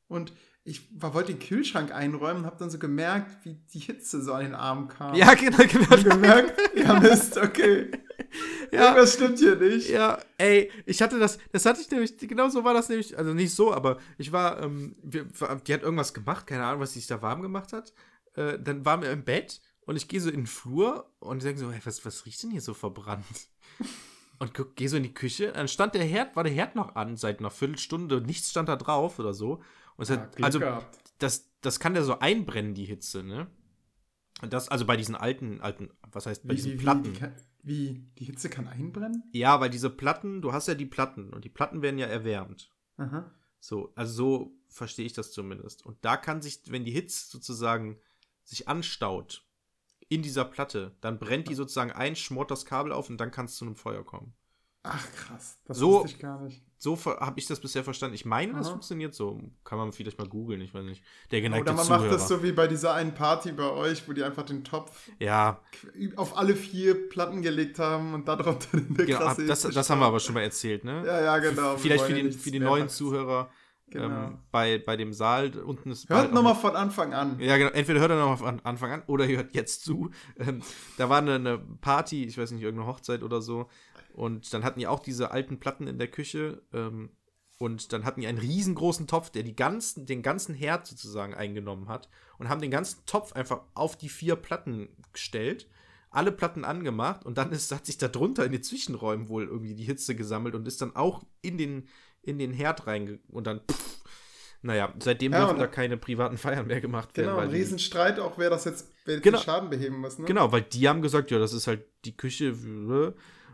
Und ich war, wollte den Kühlschrank einräumen und habe dann so gemerkt, wie die Hitze so an den Arm kam. ja, genau, genau. Und gemerkt, ja Mist, okay. Ja. Irgendwas stimmt hier nicht. Ja, ey, ich hatte das, das hatte ich nämlich, genau so war das nämlich, also nicht so, aber ich war, ähm, wir, die hat irgendwas gemacht, keine Ahnung, was sie sich da warm gemacht hat. Äh, dann waren wir im Bett und ich gehe so in den Flur und denke so, hey, was, was riecht denn hier so verbrannt? Und gehe so in die Küche, dann stand der Herd, war der Herd noch an seit einer Viertelstunde, nichts stand da drauf oder so. Und es Ja, hat, Glück also, gehabt. das, das kann ja so einbrennen, die Hitze, ne? Das, also bei diesen alten, alten, was heißt bei Wie, diesen wie, Platten? Wie, die wie, die Hitze kann einbrennen? Ja, weil diese Platten, du hast ja die Platten und die Platten werden ja erwärmt. Aha. So, also so verstehe ich das zumindest. Und da kann sich, wenn die Hitze sozusagen sich anstaut in dieser Platte, dann brennt die sozusagen ein, schmort das Kabel auf und dann kann es zu einem Feuer kommen. Ach krass, das So- wusste ich gar nicht. So habe ich das bisher verstanden. Ich meine, das Aha. funktioniert so. Kann man vielleicht mal googeln, ich weiß nicht. Der geneigte Oder man Zuhörer. macht das so wie bei dieser einen Party bei euch, wo die einfach den Topf ja, auf alle vier Platten gelegt haben und darunter eine genau, krasse das, das haben wir aber schon mal erzählt, ne? Ja, ja, genau. Vielleicht für nichts für die neuen. Zuhörer Genau. ähm, bei, bei dem Saal unten ist. Hört nochmal von Anfang an. Ja, genau. Entweder hört er noch von Anfang an oder hört jetzt zu. Ähm, da war eine, eine Party, ich weiß nicht, irgendeine Hochzeit oder so. Und dann hatten die auch diese alten Platten in der Küche. Ähm, und dann hatten die einen riesengroßen Topf, der die ganzen, den ganzen Herd sozusagen eingenommen hat. Und haben den ganzen Topf einfach auf die vier Platten gestellt. Alle Platten angemacht und dann ist, hat sich da drunter in den Zwischenräumen wohl irgendwie die Hitze gesammelt und ist dann auch in den, in den Herd reinge... Und dann, pff, naja, seitdem Ja, dürfen da keine privaten Feiern mehr gemacht werden. Genau, ein Riesenstreit auch, wer das jetzt, wer Genau. den Schaden beheben muss. Ne? Genau, weil die haben gesagt, ja, das ist halt die Küche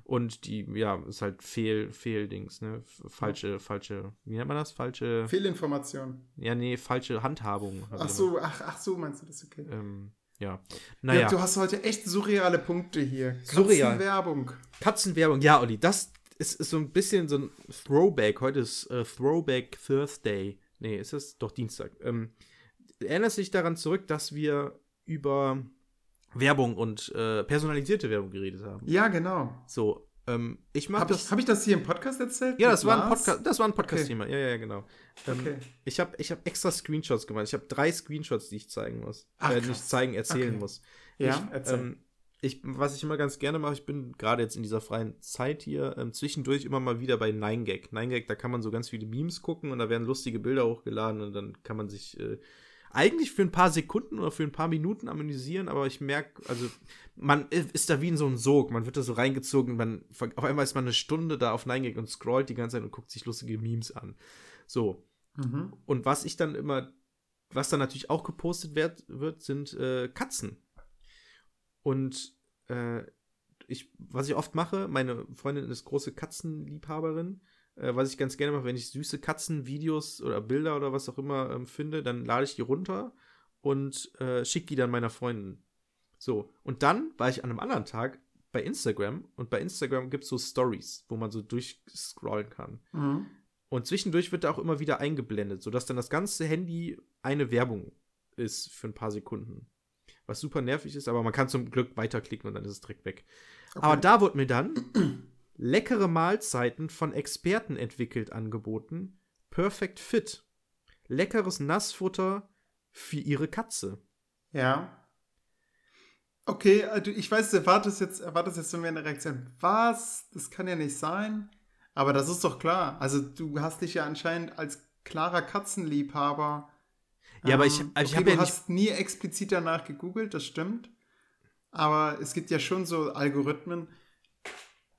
und die, ja, ist halt Fehl, Fehldings, ne? Falsche, falsche, wie nennt man das? Falsche, Fehlinformation. ja, nee, falsche Handhabung. Ach so, ach, ach so, meinst du das okay? Ähm, ja. Ja, Naja, du hast heute echt surreale Punkte hier. Surreal. Werbung. Katzenwerbung, ja, Olli, das ist, ist so ein bisschen so ein Throwback. Heute ist äh, Throwback Thursday. Nee, ist es doch Dienstag. Ähm, erinnerst du dich daran zurück, dass wir über Werbung und äh, personalisierte Werbung geredet haben? Ja, genau. So, ähm, ich mag Habe das. ich, hab ich das hier im Podcast erzählt? Ja, das war ein? Podcast, das war ein Podcast-Thema. Ja, ja, ja, genau. Ähm, Okay. Ich habe ich hab extra Screenshots gemacht. Ich habe drei Screenshots, die ich zeigen muss. Ach, äh, nicht zeigen, erzählen Okay. muss. Ja, ich, erzähl. ähm, ich, was ich immer ganz gerne mache, ich bin gerade jetzt in dieser freien Zeit hier ähm, zwischendurch immer mal wieder bei 9gag. 9gag, da kann man so ganz viele Memes gucken und da werden lustige Bilder hochgeladen und dann kann man sich äh, eigentlich für ein paar Sekunden oder für ein paar Minuten amüsieren, aber ich merke, also man ist da wie in so einem Sog, man wird da so reingezogen, man, auf einmal ist man eine Stunde da auf 9gag und scrollt die ganze Zeit und guckt sich lustige Memes an. So, Mhm. und was ich dann immer, was dann natürlich auch gepostet wird, wird sind äh, Katzen. Und äh, ich, was ich oft mache, meine Freundin ist große Katzenliebhaberin. Äh, was ich ganz gerne mache, wenn ich süße Katzenvideos oder Bilder oder was auch immer ähm, finde, dann lade ich die runter und äh, schicke die dann meiner Freundin. So, und dann war ich an einem anderen Tag bei Instagram und bei Instagram gibt es so Stories, wo man so durchscrollen kann. Mhm. Und zwischendurch wird da auch immer wieder eingeblendet, sodass dann das ganze Handy eine Werbung ist für ein paar Sekunden. Was super nervig ist, aber man kann zum Glück weiterklicken und dann ist es direkt weg. Okay. Aber da wurde mir dann leckere Mahlzeiten von Experten entwickelt angeboten. Perfect Fit. Leckeres Nassfutter für ihre Katze. Ja. Okay, also ich weiß, du erwartest jetzt, erwartest jetzt von mir eine Reaktion. Was? Das kann ja nicht sein. Aber das ist doch klar. Also du hast dich ja anscheinend als klarer Katzenliebhaber. Ja, aber ich- ähm, also ich okay, hab du ja hast nie explizit danach gegoogelt, das stimmt. Aber es gibt ja schon so Algorithmen,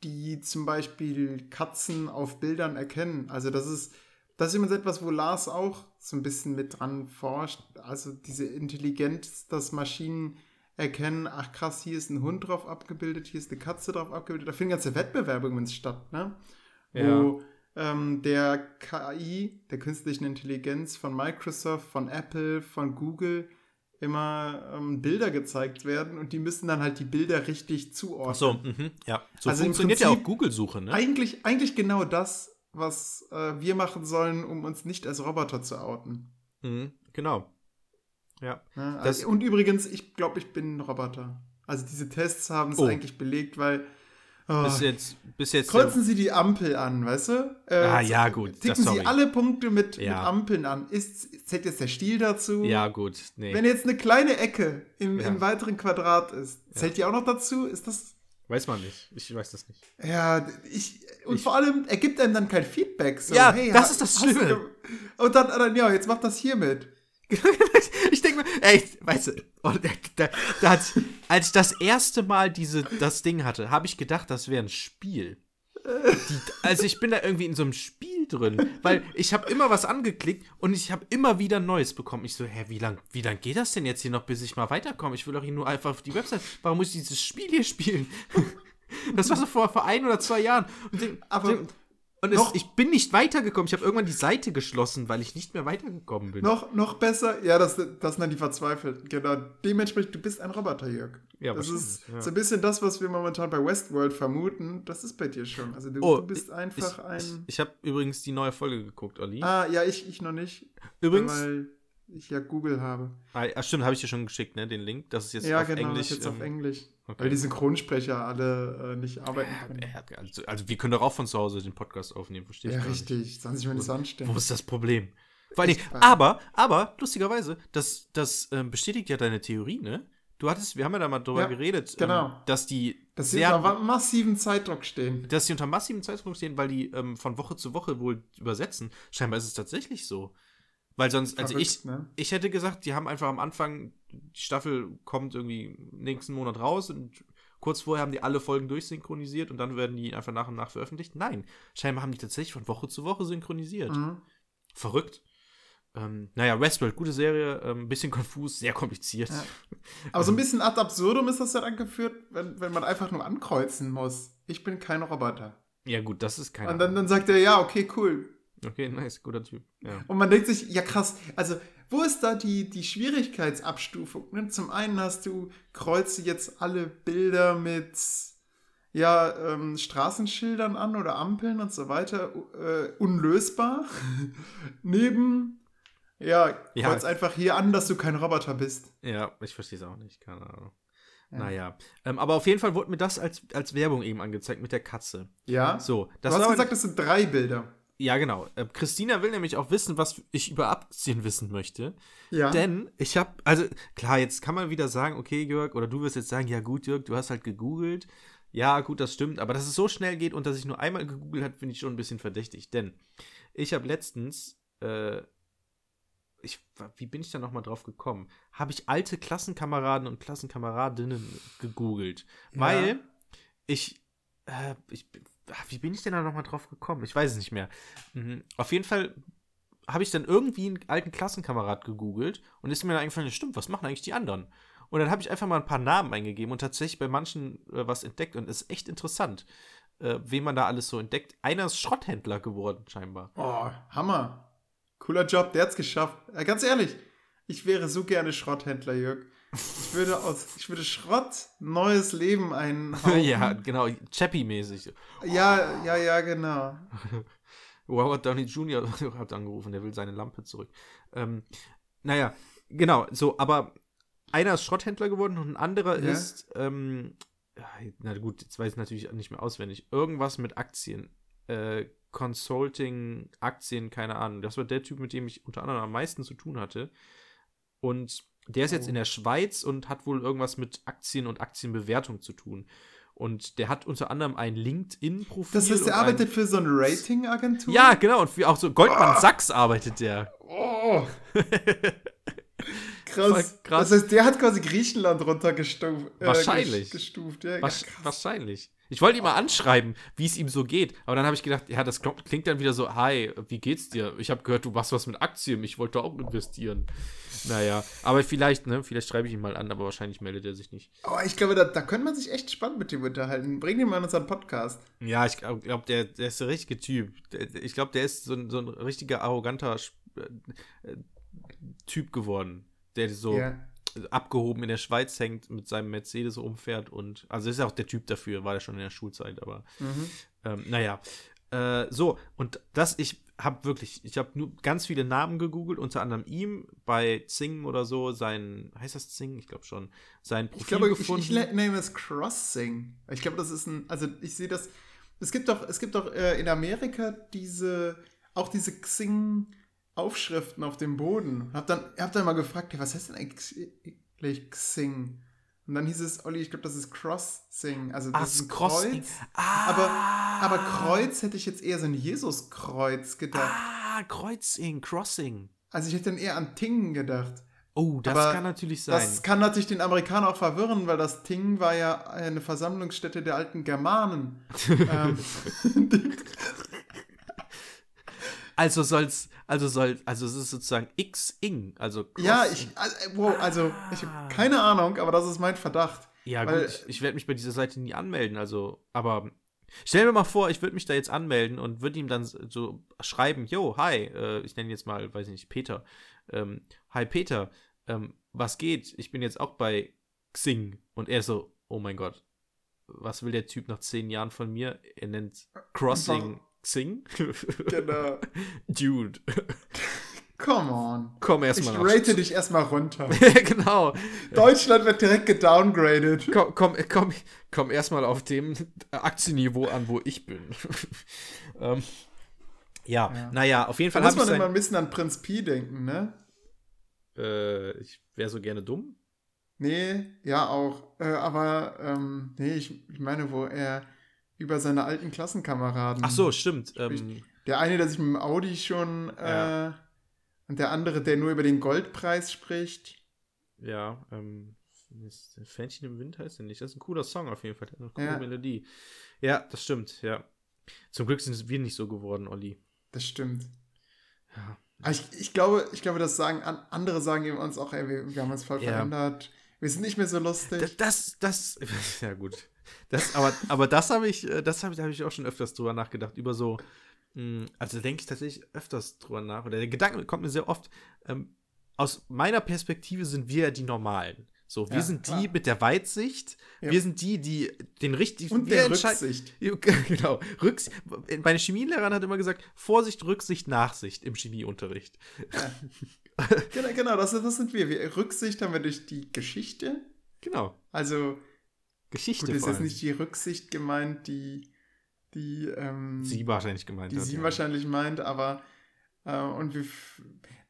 die zum Beispiel Katzen auf Bildern erkennen. Also das ist, das ist übrigens etwas, wo Lars auch so ein bisschen mit dran forscht. Also diese Intelligenz, dass Maschinen erkennen, ach krass, hier ist ein Hund drauf abgebildet, hier ist eine Katze drauf abgebildet. Da finden ganze Wettbewerbe übrigens statt, ne? Wo ähm, der KI, der künstlichen Intelligenz von Microsoft, von Apple, von Google immer ähm, Bilder gezeigt werden und die müssen dann halt die Bilder richtig zuordnen. Achso, mhm, ja. So Also funktioniert ja auch Google-Suche, ne? Eigentlich, eigentlich genau das, was äh, wir machen sollen, um uns nicht als Roboter zu outen. Mhm, genau. Ja. Ne? Das- Also, und übrigens, ich glaube, ich bin ein Roboter. Also diese Tests haben es Oh. eigentlich belegt, weil oh, Bis jetzt, bis jetzt. kreuzen Sie die Ampel an, weißt du? Äh, Ah, ja, gut, das- Ticken sorry. Sie alle Punkte mit, mit Ja. Ampeln an. Ist, zählt jetzt der Stiel dazu? ja, gut. Nee. Wenn jetzt eine kleine Ecke im, Ja. im weiteren Quadrat ist, zählt die auch noch dazu? Ist das Weiß man nicht. Ich weiß das nicht. Ja, ich. Und Ich- vor allem, er gibt einem dann kein Feedback. So, Ja, hey, das ist das Schlimme. Und dann, dann, ja, jetzt mach das hiermit. ich denke mir, ey, weißt du, und da, da als ich das erste Mal diese, das Ding hatte, habe ich gedacht, das wäre ein Spiel. Die, also ich bin da irgendwie in so einem Spiel drin, weil ich habe immer was angeklickt und ich habe immer wieder Neues bekommen. Ich so, hä, wie lang, wie lang geht das denn jetzt hier noch, bis ich mal weiterkomme? Ich will doch hier nur einfach auf die Website. Warum muss ich dieses Spiel hier spielen? Das war so vor, vor ein oder zwei Jahren. Und den, Aber den, und es, ich bin nicht weitergekommen. Ich habe irgendwann die Seite geschlossen, weil ich nicht mehr weitergekommen bin. Noch, noch besser, ja, das, das sind dann die Verzweifelten. Genau. Dementsprechend, du bist ein Roboter, Jörg. Ja, das ist ja. so ein bisschen das, was wir momentan bei Westworld vermuten. Das ist bei dir schon. Also du, Oh, du bist einfach ich, ein. Ich, ich habe übrigens die neue Folge geguckt, Olli. ah, ja, ich, ich noch nicht. übrigens, Weil ich ja Google habe. ah, ah, stimmt, habe ich dir schon geschickt, ne, den Link. Das ist jetzt ja, auf genau, Englisch. das ist jetzt auf ähm, Englisch. Okay. Weil die Synchronsprecher alle äh, nicht arbeiten können. Ja, also, also wir können doch auch von zu Hause den Podcast aufnehmen, verstehst Ja, du? gar nicht. richtig. Sollen sich mal nicht so anstellen. Wo ist das Problem? Vor Ich weiß. aber, aber, lustigerweise, das, das ähm, bestätigt ja deine Theorie, ne? Du hattest, wir haben ja da mal drüber Ja, geredet, genau. ähm, dass die Dass sie unter massiven Zeitdruck stehen. dass sie unter massivem Zeitdruck stehen, weil die ähm, von Woche zu Woche wohl übersetzen. Scheinbar ist es tatsächlich so. Weil sonst, also Verrückt, ich, ne? ich hätte gesagt, die haben einfach am Anfang, die Staffel kommt irgendwie nächsten Monat raus und kurz vorher haben die alle Folgen durchsynchronisiert und dann werden die einfach nach und nach veröffentlicht. Nein, scheinbar haben die tatsächlich von Woche zu Woche synchronisiert. Mhm. Verrückt. Ähm, naja, Westworld, gute Serie, ähm, bisschen konfus, sehr kompliziert. Ja. Aber so ein bisschen ad absurdum ist das ja dann geführt, wenn, wenn man einfach nur ankreuzen muss. Ich bin kein Roboter. Ja, gut, das ist keine Und dann, dann sagt er, ja, okay, cool. Okay, nice, guter Typ. Ja. Und man denkt sich, ja krass, also wo ist da die, die Schwierigkeitsabstufung? Ne? Zum einen hast du, kreuze jetzt alle Bilder mit ja, ähm, Straßenschildern an oder Ampeln und so weiter, äh, unlösbar. Neben, ja, Ja. kreuz einfach hier an, dass du kein Roboter bist. ja, ich verstehe es auch nicht, keine Ahnung. Ja. Naja, ähm, aber auf jeden Fall wurde mir das als, als Werbung eben angezeigt mit der Katze. Ja. So, du das hast war gesagt, das sind drei Bilder. Ja, genau. Äh, Christina will nämlich auch wissen, was ich über Aktien wissen möchte. Ja. Denn ich habe, also klar, jetzt kann man wieder sagen, okay, Jörg, oder du wirst jetzt sagen, ja gut, Jörg, du hast halt gegoogelt. Ja, gut, das stimmt. Aber dass es so schnell geht und dass ich nur einmal gegoogelt habe, finde ich schon ein bisschen verdächtig. Denn ich habe letztens, äh, ich, wie bin ich da nochmal drauf gekommen? Habe ich alte Klassenkameraden und Klassenkameradinnen gegoogelt. Ja. Weil ich, äh, ich, ach, wie bin ich denn da nochmal drauf gekommen? Ich weiß es nicht mehr. Mhm. Auf jeden Fall habe ich dann irgendwie einen alten Klassenkamerad gegoogelt und ist mir dann eingefallen, stimmt, was machen eigentlich die anderen? Und dann habe ich einfach mal ein paar Namen eingegeben und tatsächlich bei manchen äh, was entdeckt und es ist echt interessant, äh, wen man da alles so entdeckt. Einer ist Schrotthändler geworden, scheinbar. Oh, Hammer. Cooler Job, der hat's geschafft. Äh, ganz ehrlich, ich wäre so gerne Schrotthändler, Jörg. Ich würde aus, ich würde Schrott neues Leben einhauen. ja, genau, Chappie-mäßig. ja, ja, ja, genau. Robert Downey Jr. hat angerufen, der will seine Lampe zurück. Ähm, naja, genau, so, aber einer ist Schrotthändler geworden und ein anderer Ja. ist, ähm, na gut, jetzt weiß ich natürlich nicht mehr auswendig, irgendwas mit Aktien. Äh, Consulting, Aktien, keine Ahnung. Das war der Typ, mit dem ich unter anderem am meisten zu tun hatte. Und der ist jetzt Oh. in der Schweiz und hat wohl irgendwas mit Aktien und Aktienbewertung zu tun. Und der hat unter anderem ein LinkedIn-Profil. Das heißt, der arbeitet für so eine Ratingagentur? ja, genau. Und für auch so Goldman Sachs arbeitet der. Oh. Krass. krass. Das heißt, der hat quasi Griechenland runtergestuft. Äh, Wahrscheinlich. ges- Gestuft. Ja, Wasch- krass. wahrscheinlich. Ich wollte ihn mal anschreiben, wie es ihm so geht. Aber dann habe ich gedacht, ja, das klingt dann wieder so, hi, wie geht's dir? Ich habe gehört, du machst was mit Aktien. Ich wollte auch investieren. Naja, aber vielleicht, ne, vielleicht schreibe ich ihn mal an, aber wahrscheinlich meldet er sich nicht. Aber ich glaube, da, da könnte man sich echt spannend mit dem unterhalten. Bring den mal in unseren Podcast. Ja, ich glaube, glaub, der, der ist der richtige Typ. Ich glaube, der ist so ein, so ein richtiger, arroganter äh, Typ geworden. Der so Ja. Abgehoben in der Schweiz hängt, mit seinem Mercedes rumfährt und, also ist ja auch der Typ dafür, war ja schon in der Schulzeit, aber Mhm. ähm, naja. Äh, so, und das, ich habe wirklich, ich habe nur ganz viele Namen gegoogelt, unter anderem ihm bei Zing oder so, sein, heißt das Zing? Ich glaube schon, sein Profil Ich glaube, ich, gefunden. ich le- nenne es Crossing. Ich glaube, das ist ein, also ich sehe das, es gibt doch, es gibt doch äh, in Amerika diese, auch diese Xing-Aufschriften auf dem Boden. Hab dann, hab dann mal gefragt, was heißt denn eigentlich Xing? Und dann hieß es, Olli, ich glaube, das ist Crossing. Also das Ah, ist ein Crossing. Kreuz. Ah, Aber, aber Kreuz hätte ich jetzt eher so ein Jesuskreuz gedacht. Ah, Kreuzing, Crossing. Also ich hätte dann eher an Ting gedacht. Oh, das Aber kann natürlich sein. Das kann natürlich den Amerikaner auch verwirren, weil das Ting war ja eine Versammlungsstätte der alten Germanen. ähm, Also soll's, also soll, also es ist sozusagen X-Ing, also Cross Ja, ich, also, wow, also, ich Ah. habe keine Ahnung, aber das ist mein Verdacht. Ja, Weil- gut, ich, ich werde mich bei dieser Seite nie anmelden, also, aber stell mir mal vor, ich würde mich da jetzt anmelden und würde ihm dann so schreiben, yo, hi, äh, ich nenne jetzt mal, weiß ich nicht, Peter. Ähm, hi Peter, ähm, was geht? Ich bin jetzt auch bei Xing. Und er so, oh mein Gott, was will der Typ nach zehn Jahren von mir? Er nennt Crossing? Xing? Genau. Dude, Come on. komm Ich erstmal nach. rate dich erstmal runter. genau. Deutschland wird direkt gedowngraded. Komm, komm, komm, komm erstmal auf dem Aktienniveau an, wo ich bin. ähm, ja, Ja. naja, auf jeden Da Fall muss habe ich man immer sein, ein bisschen an Prinz Pi denken, ne? äh, ich wäre so gerne dumm. Nee, ja auch. Äh, aber, ähm, nee, ich, ich meine, wo er über seine alten Klassenkameraden. Ach so, stimmt. Ähm, Der eine, der sich mit dem Audi schon, äh, Ja. und der andere, der nur über den Goldpreis spricht. ja, ähm, Fähnchen im Wind heißt der nicht. Das ist ein cooler Song auf jeden Fall. Der hat eine coole Ja. Melodie. Ja, das stimmt, ja. Zum Glück sind wir nicht so geworden, Olli. Das stimmt. Ja. Aber ich, ich glaube, ich glaube, das sagen an, andere sagen eben uns auch, ey, wir, wir haben uns voll Ja. verändert. Wir sind nicht mehr so lustig. Das, das, das, ja gut. Das, aber, aber das habe ich, äh, das habe ich, habe ich auch schon öfters drüber nachgedacht, über so, mh, also denke ich tatsächlich öfters drüber nach, oder der Gedanke kommt mir sehr oft, ähm, aus meiner Perspektive sind wir ja die Normalen. So, wir Ja, sind die klar. mit der Weitsicht, Ja. wir sind die, die den richtigen, und der Rücksicht. Ja, genau. Rücks meine Chemielehrerin hat immer gesagt, Vorsicht, Rücksicht, Nachsicht im Chemieunterricht. Genau, genau das, das sind wir. wir. Rücksicht haben wir durch die Geschichte. Genau. Also, Geschichte gut, ist jetzt nicht die Rücksicht gemeint, die, die, ähm, Sie wahrscheinlich gemeint die hat, sie ja. wahrscheinlich meint, aber äh, und wir,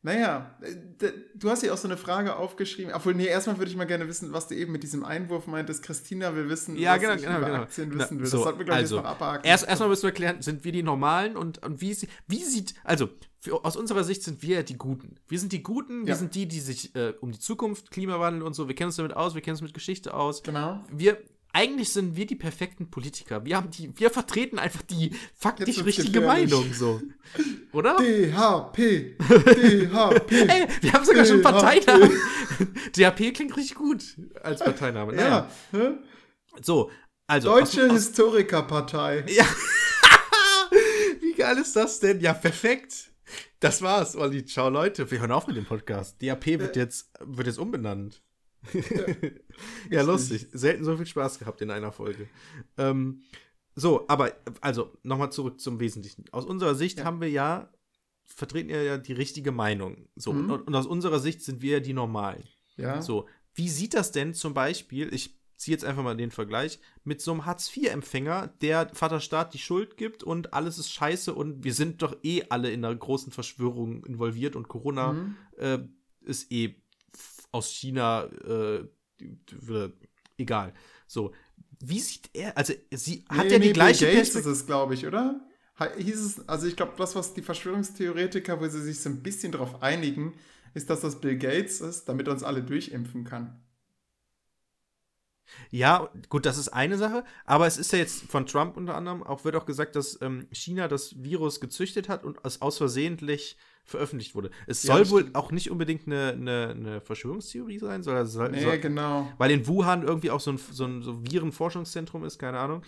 naja, äh, du hast ja auch so eine Frage aufgeschrieben. Obwohl, nee, erstmal würde ich mal gerne wissen, was du eben mit diesem Einwurf meintest. Christina will wissen, Ja, was genau, ich genau, über genau. Aktien wissen will. so, das sollten wir, glaube also, jetzt noch abhaken. Erst, erstmal müssen wir klären, sind wir die Normalen und, und wie, wie sieht, also für, aus unserer Sicht sind wir die Guten. Wir sind die Guten, wir Ja. sind die, die sich äh, um die Zukunft, Klimawandel und so, wir kennen uns damit aus, wir kennen uns mit Geschichte aus. Genau. Wir, eigentlich sind wir die perfekten Politiker. Wir haben die, wir vertreten einfach die faktisch richtige gefährlich. Meinung, so. Oder? DHP. DHP. Ey, wir haben sogar schon DHP. Parteinamen. DHP klingt richtig gut als Parteiname. Naja, ja. so, also. Deutsche Historikerpartei. Ja. Wie geil ist das denn? Ja, perfekt. Das war's, Olli. Ciao, Leute. Wir hören auf mit dem Podcast. DAP wird jetzt, wird jetzt umbenannt. ja, lustig. Selten so viel Spaß gehabt in einer Folge. Ähm, so, aber, also, nochmal zurück zum Wesentlichen. Aus unserer Sicht Ja. haben wir ja, vertreten wir ja die richtige Meinung. So, Mhm. und, und aus unserer Sicht sind wir ja die Normalen. Ja. So, wie sieht das denn zum Beispiel, ich ziehe jetzt einfach mal den Vergleich, mit so einem Hartz-IV-Empfänger, der Vaterstaat die Schuld gibt und alles ist scheiße und wir sind doch eh alle in einer großen Verschwörung involviert und Corona Mhm. äh, ist eh aus China, äh, egal. So, wie sieht er, also sie hat Nee, ja nee, die gleiche Bill Gates ist es, glaube ich, oder? Hieß es, also ich glaube, das, was die Verschwörungstheoretiker, wo sie sich so ein bisschen drauf einigen, ist, dass das Bill Gates ist, damit er uns alle durchimpfen kann. Ja, gut, das ist eine Sache, aber es ist ja jetzt von Trump unter anderem auch, wird auch gesagt, dass ähm, China das Virus gezüchtet hat und es aus versehentlich veröffentlicht wurde. Es Ja, soll wohl auch nicht unbedingt eine, eine, eine Verschwörungstheorie sein, soll, soll, Nee, soll, genau. weil in Wuhan irgendwie auch so ein, so ein so Virenforschungszentrum ist, keine Ahnung.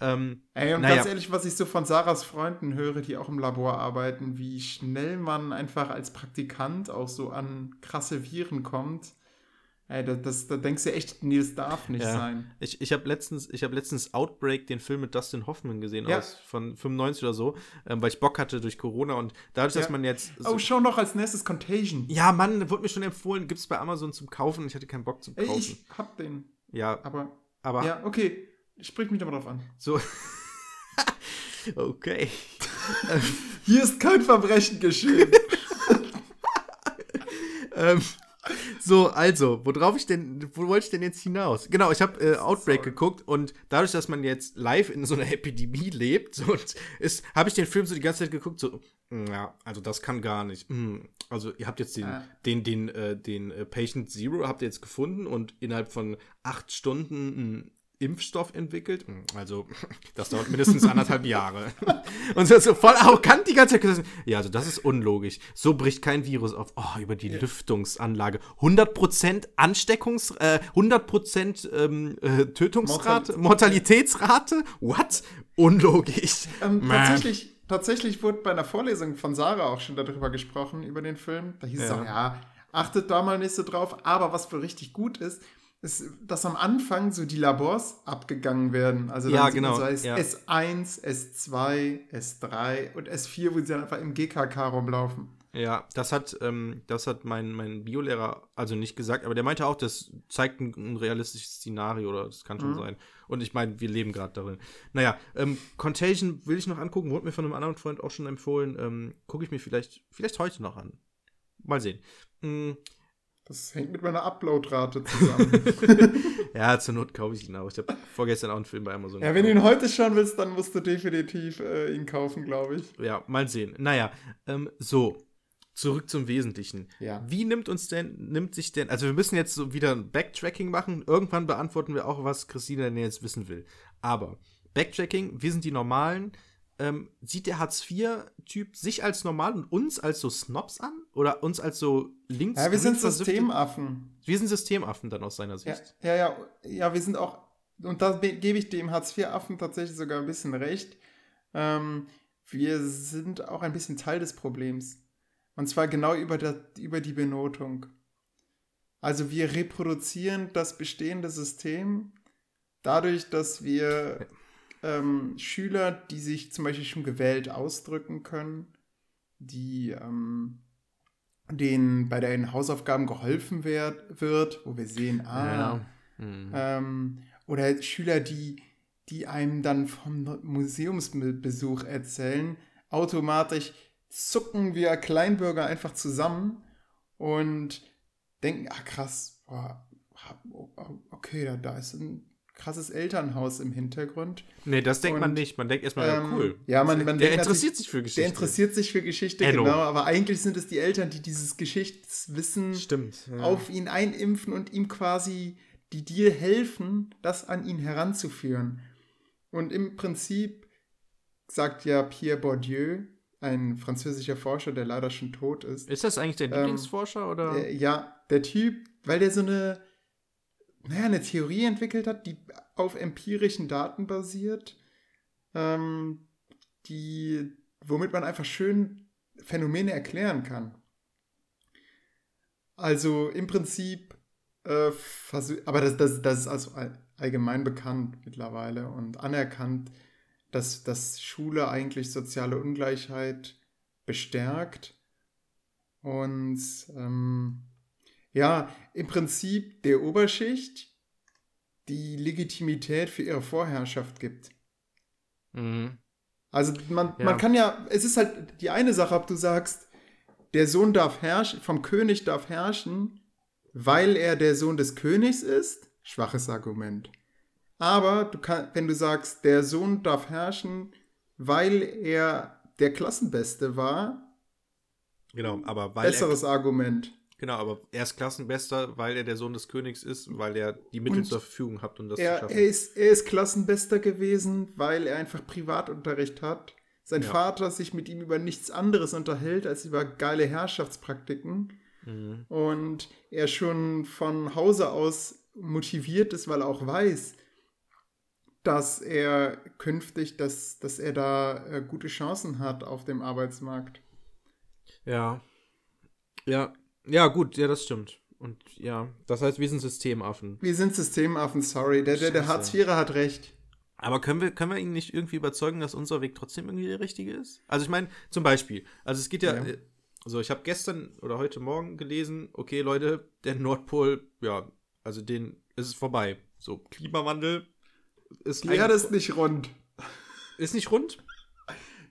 Ähm, Ey, und Naja. ganz ehrlich, was ich so von Sarahs Freunden höre, die auch im Labor arbeiten, wie schnell man einfach als Praktikant auch so an krasse Viren kommt. Ey, da, das, da denkst du echt, nee, das darf nicht Ja. sein. ich ich habe letztens, ich hab letztens Outbreak, den Film mit Dustin Hoffman gesehen, Ja. aus von 95 oder so, ähm, weil ich Bock hatte durch Corona und dadurch, dass Ja. man jetzt. Oh, schau noch als nächstes Contagion. ja, Mann, wurde mir schon empfohlen, gibt es bei Amazon zum Kaufen. Ich hatte keinen Bock zum Ey, Kaufen. ich hab den. ja, Aber, aber ja, okay. Sprich mich doch mal drauf an. So. okay. Hier ist kein Verbrechen geschehen. ähm, so, also, worauf ich denn, wo wollte ich denn jetzt hinaus? Genau, ich habe äh, Outbreak Sorry. geguckt und dadurch, dass man jetzt live in so einer Epidemie lebt, so, habe ich den Film so die ganze Zeit geguckt, so, mm, ja, also das kann gar nicht. Mm, also ihr habt jetzt den, Ja. den, den, äh, den äh, Patient Zero habt ihr jetzt gefunden und innerhalb von acht Stunden mm, Impfstoff entwickelt. Hm, Also, das dauert mindestens anderthalb Jahre. Und so, so voll arrogant die ganze Zeit gesagt, ja, also das ist unlogisch. So bricht kein Virus auf. Oh, über die Lüftungsanlage. 100% Ansteckungs-, äh, 100% ähm, äh, Tötungsrate, Mortalitätsrate? What? Unlogisch. Ähm, tatsächlich, tatsächlich wurde bei einer Vorlesung von Sarah auch schon darüber gesprochen, über den Film. Da hieß es Ja. auch, ja, achtet da mal nicht so drauf. Aber was wohl richtig gut ist, ist, dass am Anfang so die Labors abgegangen werden. Also Ja, genau, So heißt ja. S1, S2, S3 und S4, wo sie dann einfach im GKK rumlaufen. Ja, das hat, ähm, das hat mein, mein Biolehrer also nicht gesagt, aber der meinte auch, das zeigt ein, ein realistisches Szenario oder das kann schon Mhm. sein. Und ich meine, wir leben gerade darin. Naja, ähm, Contagion will ich noch angucken, wurde mir von einem anderen Freund auch schon empfohlen. Ähm, Gucke ich mir vielleicht, vielleicht heute noch an. Mal sehen. Mm, Das hängt mit meiner Uploadrate zusammen. ja, zur Not kaufe ich ihn auch. Ich habe vorgestern auch einen Film bei Amazon. ja, wenn du ihn heute schauen willst, dann musst du definitiv äh, ihn kaufen, glaube ich. Ja, mal sehen. Naja, ähm, so. Zurück zum Wesentlichen. Ja. Wie nimmt uns denn, nimmt sich denn, also wir müssen jetzt so wieder ein Backtracking machen. Irgendwann beantworten wir auch, was Christina denn jetzt wissen will. Aber Backtracking, wir sind die Normalen. Ähm, sieht der Hartz-IV-Typ sich als normal und uns als so Snobs an? Oder uns als so links Ja, wir sind Systemaffen. Wir sind Systemaffen dann aus seiner Ja, Sicht. ja, ja, ja, wir sind auch, und da be- gebe ich dem Hartz-IV-Affen tatsächlich sogar ein bisschen recht. Ähm, wir sind auch ein bisschen Teil des Problems. Und zwar genau über, der, über die Benotung. Also wir reproduzieren das bestehende System dadurch, dass wir ähm, Schüler, die sich zum Beispiel schon gewählt ausdrücken können, die ähm, denen bei den Hausaufgaben geholfen werd, wird, wo wir sehen, ah, Mhm. ähm, oder Schüler, die, die einem dann vom Museumsbesuch erzählen, automatisch zucken wir Kleinbürger einfach zusammen und denken, ah krass, boah, okay, da, da ist ein krasses Elternhaus im Hintergrund. Nee, das denkt man Und, nicht. Man denkt erstmal, ja, Ähm, cool. ja, man- man der interessiert sich für Geschichte. Der interessiert sich für Geschichte, Enno. genau, aber eigentlich sind es die Eltern, die dieses Geschichtswissen Stimmt. Ja. auf ihn einimpfen und ihm quasi, die dir helfen, das an ihn heranzuführen. Und im Prinzip sagt ja Pierre Bourdieu, ein französischer Forscher, der leider schon tot ist, Ist das eigentlich dein Ähm, Lieblingsforscher oder? äh, ja, der Typ, weil der so eine, naja, eine Theorie entwickelt hat, die auf empirischen Daten basiert, ähm, die, womit man einfach schön Phänomene erklären kann. Also im Prinzip, äh, aber das, das, das ist also all- allgemein bekannt mittlerweile und anerkannt, dass, dass Schule eigentlich soziale Ungleichheit bestärkt und ähm, ja, im Prinzip der Oberschicht die Legitimität für ihre Vorherrschaft gibt. Mhm. Also man, Ja. man kann ja, es ist halt die eine Sache, ob du sagst, der Sohn darf herrschen, vom König darf herrschen, weil er der Sohn des Königs ist, schwaches Argument. Aber du kann, wenn du sagst, der Sohn darf herrschen, weil er der Klassenbeste war, Genau, aber weil besseres Argument. Genau, aber er ist Klassenbester, weil er der Sohn des Königs ist, weil er die Mittel Und zur Verfügung hat, um das zu Er, schaffen. er, ist, er ist Klassenbester gewesen, weil er einfach Privatunterricht hat. Sein Ja. Vater sich mit ihm über nichts anderes unterhält als über geile Herrschaftspraktiken. Mhm. Und er schon von Hause aus motiviert ist, weil er auch weiß, dass er künftig, dass, dass er da äh, gute Chancen hat auf dem Arbeitsmarkt. Ja. Ja. Ja, gut, ja, das stimmt. Und ja, das heißt, wir sind Systemaffen. Wir sind Systemaffen, sorry. Der, der, der. Hartz-IVer hat recht. Aber können wir, können wir ihn nicht irgendwie überzeugen, dass unser Weg trotzdem irgendwie der richtige ist? Also ich meine, zum Beispiel, also es geht ja, Ja. äh, so ich habe gestern oder heute Morgen gelesen, okay Leute, der Nordpol, ja, also den ist es vorbei. So, Klimawandel ist Die Erde ist nicht rund. ist nicht rund?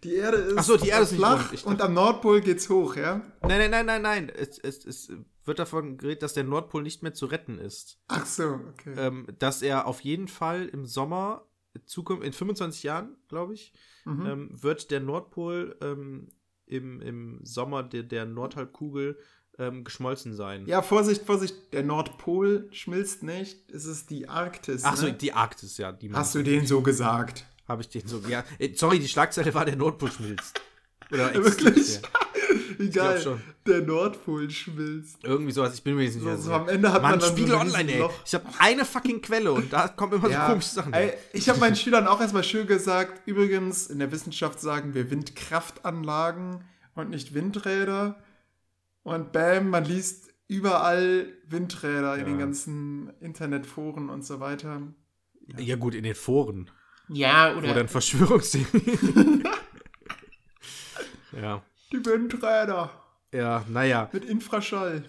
Die Erde ist, Ach so, die Erde ist flach. Ich und am Nordpol geht's hoch, ja? Nein, nein, nein, nein, nein. Es, es, es wird davon geredet, dass der Nordpol nicht mehr zu retten ist. Ach so, okay. Ähm, dass er auf jeden Fall im Sommer, Zukunft, in 25 Jahren, glaube ich, mhm. ähm, wird der Nordpol ähm, im, im Sommer der, der Nordhalbkugel ähm, geschmolzen sein. Ja, Vorsicht, Vorsicht, der Nordpol schmilzt nicht. Es ist die Arktis. Ach so, ne? die Arktis, ja. Die Hast du den so gesagt? Habe ich den so. Ja, äh, sorry, die Schlagzeile war, der Nordpol schmilzt. Oder Wirklich? ja. Egal. Der Nordpol schmilzt. Irgendwie sowas, ich bin mir jetzt nicht So, mehr so sicher. am Ende hat Mann, man dann Spiegel so Online, ey. Ich habe eine fucking Quelle und da kommen immer so komische Sachen. Ey, ich habe meinen Schülern auch erstmal schön gesagt, übrigens, in der Wissenschaft sagen wir Windkraftanlagen und nicht Windräder. Und bam, man liest überall Windräder in Ja. den ganzen Internetforen und so weiter. Ja, gut, in den Foren. Ja, Wo dann Verschwörungstheorien. ja. die Windräder Ja, naja. mit Infraschall.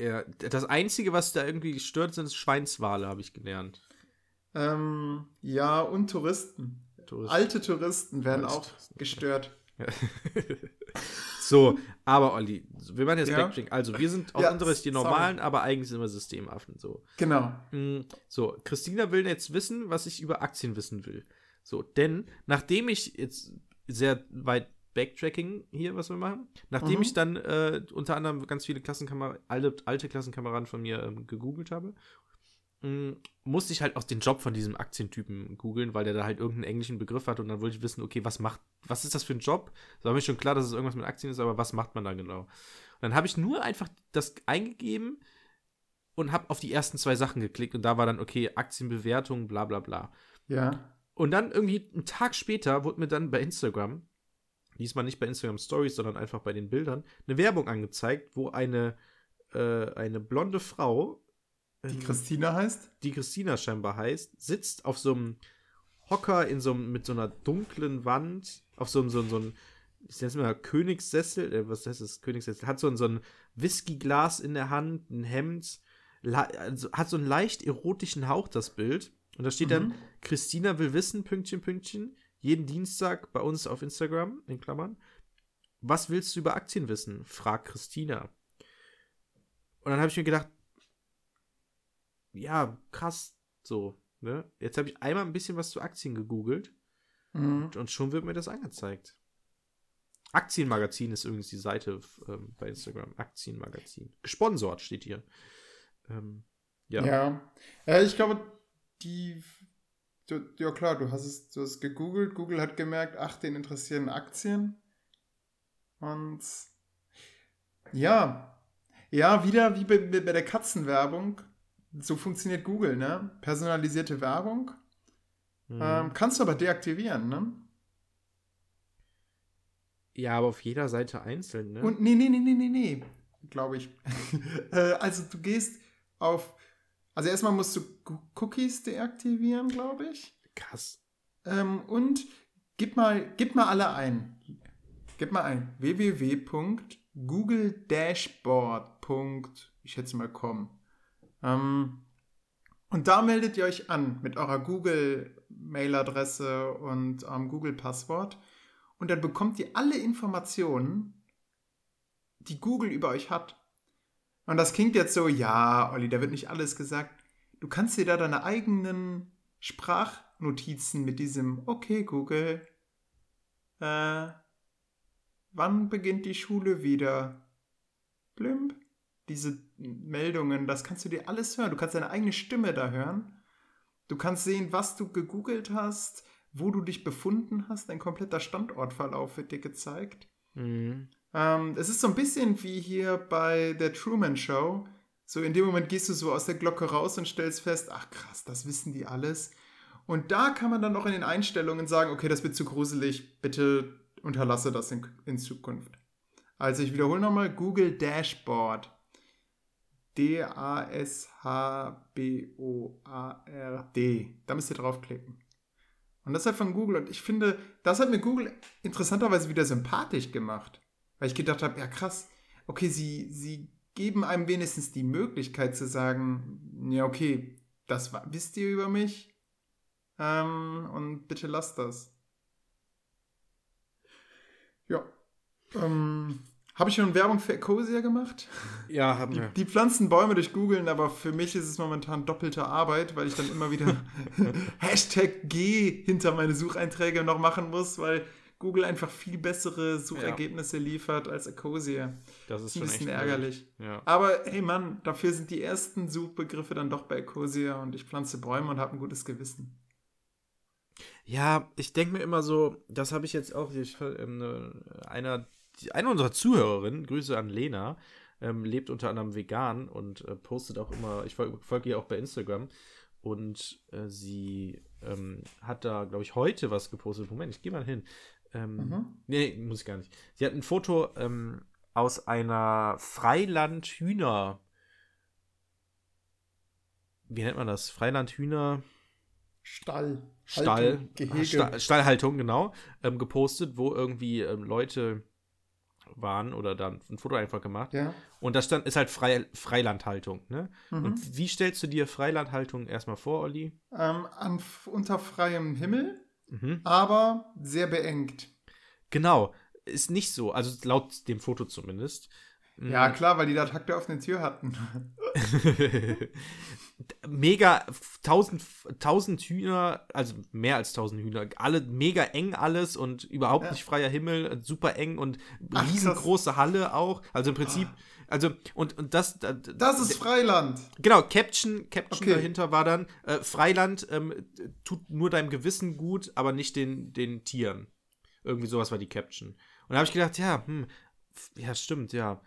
Ja, das Einzige, was da irgendwie gestört sind, ist Schweinswale, habe ich gelernt. Ähm, ja, und Touristen. Touristen. Alte Touristen werden Alte auch Touristen. gestört. so, aber Olli, wir machen jetzt Ja. Backtracking. Also, wir sind aus Ja, unserer Sicht die sorry. normalen, aber eigentlich sind wir Systemaffen. So. Genau. Mm, So, Christina will jetzt wissen, was ich über Aktien wissen will. So, denn nachdem ich jetzt sehr weit Backtracking hier, was wir machen, nachdem Mhm. ich dann äh, unter anderem ganz viele Klassenkameraden, alte, alte Klassenkameraden von mir ähm, gegoogelt habe, musste ich halt auch den Job von diesem Aktientypen googeln, weil der da halt irgendeinen englischen Begriff hat und dann wollte ich wissen, okay, was macht, was ist das für ein Job? Es war mir schon klar, dass es irgendwas mit Aktien ist, aber was macht man da genau? Und dann habe ich nur einfach das eingegeben und habe auf die ersten zwei Sachen geklickt und da war dann, okay, Aktienbewertung, bla bla bla. Ja. Und dann irgendwie einen Tag später wurde mir dann bei Instagram, diesmal nicht bei Instagram Stories, sondern einfach bei den Bildern, eine Werbung angezeigt, wo eine, äh, eine blonde Frau, Die ähm, Christina heißt? die Christina scheinbar heißt, sitzt auf so einem Hocker in so einem, mit so einer dunklen Wand, auf so einem, so einem, so einem ich nenne es mal Königssessel, äh, was heißt das, Königssessel, hat so ein, so ein Whiskyglas in der Hand, ein Hemd, also hat so einen leicht erotischen Hauch, das Bild. Und da steht dann, Mhm. Christina will wissen, Pünktchen, Pünktchen, jeden Dienstag bei uns auf Instagram, in Klammern. Was willst du über Aktien wissen? Frag Christina. Und dann habe ich mir gedacht, ja, krass, so, ne? Jetzt habe ich einmal ein bisschen was zu Aktien gegoogelt Mhm. und, und schon wird mir das angezeigt. Aktienmagazin ist übrigens die Seite ähm, bei Instagram. Aktienmagazin. Gesponsort steht hier. Ähm, ja. Ja. ja. ich glaube, die. Du, ja, klar, du hast es du hast gegoogelt. Google hat gemerkt, ach, den interessieren Aktien. Und. Ja. Ja, wieder wie bei, bei der Katzenwerbung. So funktioniert Google, ne? Personalisierte Werbung. Mhm. Ähm, kannst du aber deaktivieren, ne? ja, aber auf jeder Seite einzeln, ne? Und nee, nee, nee, nee, nee, nee, glaube ich. äh, also du gehst auf, also erstmal musst du Cookies deaktivieren, glaube ich. Krass. Ähm, und gib mal, gib mal alle ein. Gib mal ein. www.googledashboard. Ich schätze mal com. Ähm, und da meldet ihr euch an mit eurer Google-Mail-Adresse und ähm, Google-Passwort. Und dann bekommt ihr alle Informationen, die Google über euch hat. Und das klingt jetzt so, ja, Olli, da wird nicht alles gesagt. Du kannst dir da deine eigenen Sprachnotizen mit diesem, okay, Google, äh, wann beginnt die Schule wieder? Blimp. Diese Meldungen, das kannst du dir alles hören. Du kannst deine eigene Stimme da hören. Du kannst sehen, was du gegoogelt hast, wo du dich befunden hast. Dein kompletter Standortverlauf wird dir gezeigt. Mhm. Ähm, es ist so ein bisschen wie hier bei der Truman Show. So in dem Moment gehst du so aus der Glocke raus und stellst fest, ach krass, das wissen die alles. Und da kann man dann noch in den Einstellungen sagen, okay, das wird zu gruselig, bitte unterlasse das in, in Zukunft. Also ich wiederhole nochmal, Google Dashboard. D-A-S-H-B-O-A-R-D. Da müsst ihr draufklicken. Und das hat von Google. Und ich finde, das hat mir Google interessanterweise wieder sympathisch gemacht. Weil ich gedacht habe, ja krass, okay, sie, sie geben einem wenigstens die Möglichkeit zu sagen, ja okay, das wa- wisst ihr über mich ähm, und bitte lasst das. Ja. Ähm, Habe ich schon Werbung für Ecosia gemacht? Ja, haben Die, wir. die pflanzen Bäume durch Googeln, aber für mich ist es momentan doppelte Arbeit, weil ich dann immer wieder Hashtag G hinter meine Sucheinträge noch machen muss, weil Google einfach viel bessere Suchergebnisse liefert als Ecosia. Das ist Ein bisschen ärgerlich. Ja. Aber hey Mann, dafür sind die ersten Suchbegriffe dann doch bei Ecosia und ich pflanze Bäume und habe ein gutes Gewissen. Ja, ich denke mir immer so, das habe ich jetzt auch, ich, ähm, ne, einer, die, eine unserer Zuhörerinnen, Grüße an Lena, ähm, lebt unter anderem vegan und äh, postet auch immer, ich folge folge ihr auch bei Instagram und äh, sie ähm, hat da, glaube ich, heute was gepostet. Moment, ich gehe mal hin. Ähm, Mhm. nee, nee, muss ich gar nicht. Sie hat ein Foto ähm, aus einer Freilandhühner. Wie nennt man das? Freilandhühner. Stall. Stall, Haltung, Gehege. Sta- Stallhaltung, genau, ähm, gepostet, wo irgendwie ähm, Leute waren oder dann ein Foto einfach gemacht. Ja. Und da stand, ist halt Frei, Freilandhaltung, ne? Mhm. Und wie stellst du dir Freilandhaltung erstmal vor, Olli? Ähm, an, unter freiem Himmel, Mhm. aber sehr beengt. Genau, ist nicht so, also laut dem Foto zumindest. Mhm. Ja, klar, weil die da Tag der offenen Tür hatten. mega tausend, tausend Hühner, also mehr als tausend Hühner, alle mega eng alles und überhaupt Ja. nicht freier Himmel, super eng und Ach, riesengroße Halle auch. Also im Prinzip, also und, und das, da- Das ist Freiland. genau, Caption, Caption Okay. dahinter war dann, äh, Freiland ähm, tut nur deinem Gewissen gut, aber nicht den, den Tieren. Irgendwie sowas war die Caption. Und da habe ich gedacht, ja, hm, ja, stimmt, ja.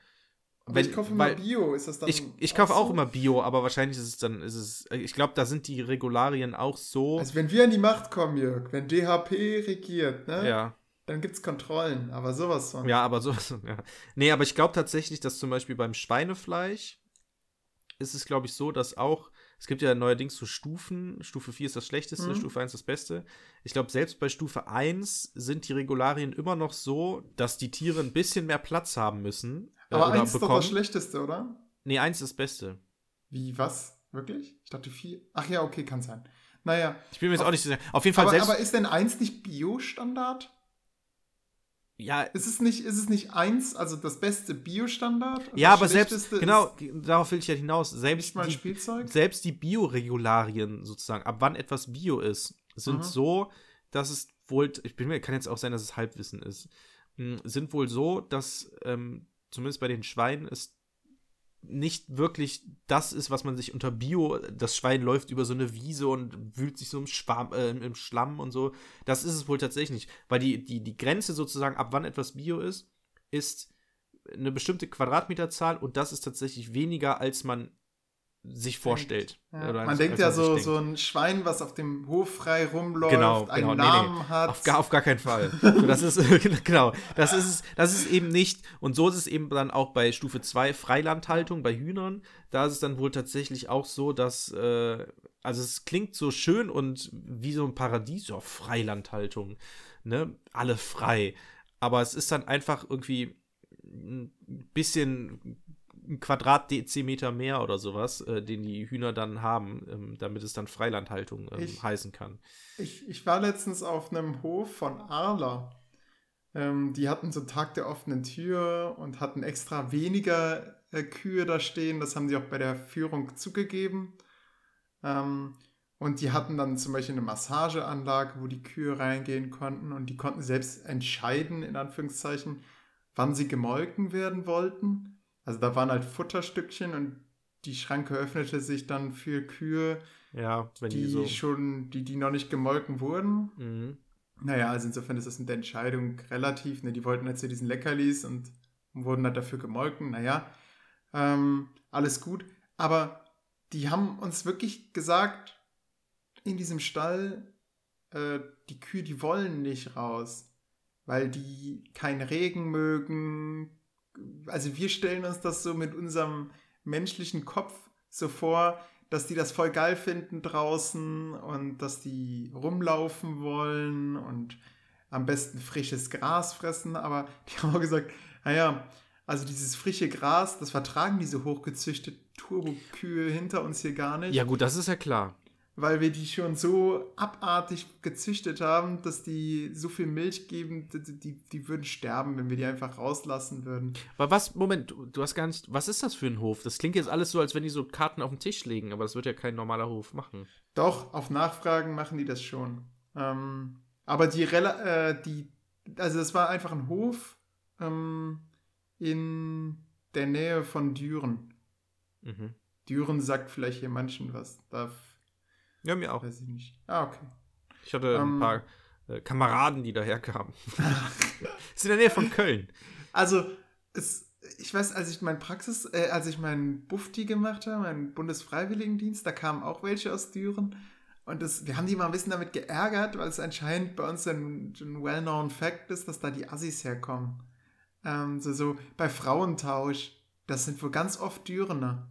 Aber Wenn- ich kaufe immer Bio. Ist das dann ich, ich kaufe auch so? immer Bio, aber wahrscheinlich ist es dann, ist es, ich glaube, da sind die Regularien auch so. Also wenn wir an die Macht kommen, Jörg, wenn DHP regiert, ne, ja, dann gibt es Kontrollen. Aber sowas von. ja, aber so, ja. Nee, aber ich glaube tatsächlich, dass zum Beispiel beim Schweinefleisch ist es, glaube ich, so, dass auch, es gibt ja neuerdings so Stufen, Stufe 4 ist das Schlechteste, Mhm. Stufe 1 das Beste. Ich glaube, selbst bei Stufe 1 sind die Regularien immer noch so, dass die Tiere ein bisschen mehr Platz haben müssen. Äh, Aber eins ist doch das Schlechteste, oder? Nee, 1 ist das Beste. Wie, was? Wirklich? Ich dachte vier. Ach ja, okay, kann sein. Naja. Ich bin mir jetzt Auf- auch nicht sicher. Auf jeden Fall Aber, selbst. aber ist denn eins nicht Bio-Standard? ja, Ist es nicht, ist es nicht eins, also das beste Bio-Standard? Ja, aber selbst, genau, darauf will ich ja hinaus. Nicht Selbst die, Spielzeug? selbst die Bioregularien sozusagen, ab wann etwas Bio ist, sind Mhm. so, dass es wohl, ich bin mir, kann jetzt auch sein, dass es Halbwissen ist, mh, sind wohl so, dass ähm, zumindest bei den Schweinen es nicht wirklich das ist, was man sich unter Bio, das Schwein läuft über so eine Wiese und wühlt sich so im, Schwamm, äh, im Schlamm und so. Das ist es wohl tatsächlich nicht. Weil die, die, die Grenze sozusagen, ab wann etwas Bio ist, ist eine bestimmte Quadratmeterzahl und das ist tatsächlich weniger, als man sich vorstellt. Ja. Oder Man als- denkt als ja so, denkt. so ein Schwein, was auf dem Hof frei rumläuft, Genau, einen genau, nee, Namen nee. hat. Auf gar, auf gar keinen Fall. So, das ist, genau, das ist es, das ist eben nicht. Und so ist es eben dann auch bei Stufe 2 Freilandhaltung bei Hühnern. Da ist es dann wohl tatsächlich auch so, dass, äh, also es klingt so schön und wie so ein Paradies, ja, Freilandhaltung, ne, alle frei. Aber es ist dann einfach irgendwie ein bisschen ein Quadratdezimeter mehr oder sowas, äh, den die Hühner dann haben, ähm, damit es dann Freilandhaltung ähm, Ich- heißen kann. Ich, ich war letztens auf einem Hof von Arla. Ähm, die hatten so einen Tag der offenen Tür und hatten extra weniger äh, Kühe da stehen. Das haben sie auch bei der Führung zugegeben. Ähm, und die hatten dann zum Beispiel eine Massageanlage, wo die Kühe reingehen konnten und die konnten selbst entscheiden, in Anführungszeichen, wann sie gemolken werden wollten. Also da waren halt Futterstückchen und die Schranke öffnete sich dann für Kühe, Ja, wenn die, die so. schon, die, die noch nicht gemolken wurden. Mhm. Naja, also insofern ist das mit der Entscheidung relativ. Ne, die wollten jetzt hier diesen Leckerlis und wurden halt dafür gemolken. Naja, ähm, alles gut. Aber die haben uns wirklich gesagt, in diesem Stall, äh, die Kühe, die wollen nicht raus, weil die keinen Regen mögen. Also wir stellen uns das so mit unserem menschlichen Kopf so vor, dass die das voll geil finden draußen und dass die rumlaufen wollen und am besten frisches Gras fressen. Aber die haben auch gesagt, naja, also dieses frische Gras, das vertragen diese hochgezüchteten Turbokühe hinter uns hier gar nicht Ja, gut, das ist ja klar. Weil wir die schon so abartig gezüchtet haben, dass die so viel Milch geben, die, die, die würden sterben, wenn wir die einfach rauslassen würden. Aber was, Moment, du, hast gar nicht, was ist das für ein Hof? Das klingt jetzt alles so, als wenn die so Karten auf den Tisch legen, aber das wird ja kein normaler Hof machen. Doch, auf Nachfragen machen die das schon. Ähm, aber die, äh, die also das war einfach ein Hof ähm, in der Nähe von Düren. Mhm. Düren sagt vielleicht hier manchen was. Darf, Ja, mir auch. weiß ich nicht. Ah, okay. Ich hatte ein Ähm. paar äh, Kameraden, die daherkamen. ist in der Nähe von Köln. Also, es, ich weiß, als ich mein Praxis, äh, als ich meinen Bufti gemacht habe, meinen Bundesfreiwilligendienst, da kamen auch welche aus Düren. Und das, wir haben die mal ein bisschen damit geärgert, weil es anscheinend bei uns ein, ein well-known Fact ist, dass da die Assis herkommen. Ähm, so, so bei Frauentausch, das sind wohl ganz oft Dürener.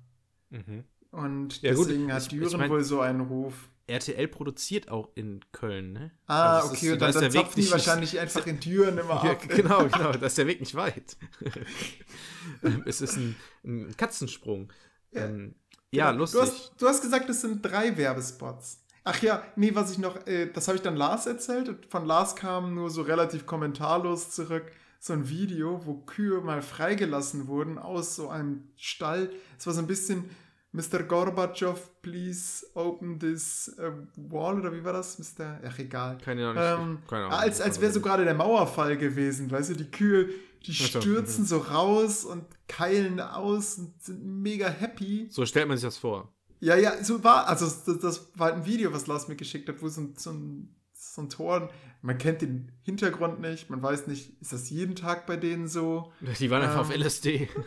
Mhm. Und Ja, gut, deswegen hat ich- ich Düren mein- wohl so einen Ruf. RTL produziert auch in Köln, ne? Ah, Also ist okay, so- und da dann, ist dann der Weg zapfen die nicht- wahrscheinlich einfach in Düren immer Ja, ab. genau, genau. Da ist der Weg nicht weit. Es ist ein, ein Katzensprung. Ja. Ähm, ja, Genau. lustig. Du hast, du hast gesagt, es sind drei Werbespots. Ach ja, nee, was ich noch, äh, das habe ich dann Lars erzählt. Von Lars kam nur so relativ kommentarlos zurück so ein Video, wo Kühe mal freigelassen wurden aus so einem Stall. Es war so ein bisschen Mr. Gorbatschow, please open this äh, wall oder wie war das? Mr. Ach, egal. Keine Ahnung. Ähm, keine Ahnung. als als wäre so gerade der Mauerfall gewesen, weißt du, die Kühe, die stürzen so raus und keilen aus und sind mega happy. So stellt man sich das vor. Ja, ja, so war, also das, das war ein Video, was Lars mir geschickt hat, wo so ein, so ein, so ein Tor, man kennt den Hintergrund nicht, man weiß nicht, ist das jeden Tag bei denen so? Die waren einfach Ähm, auf LSD.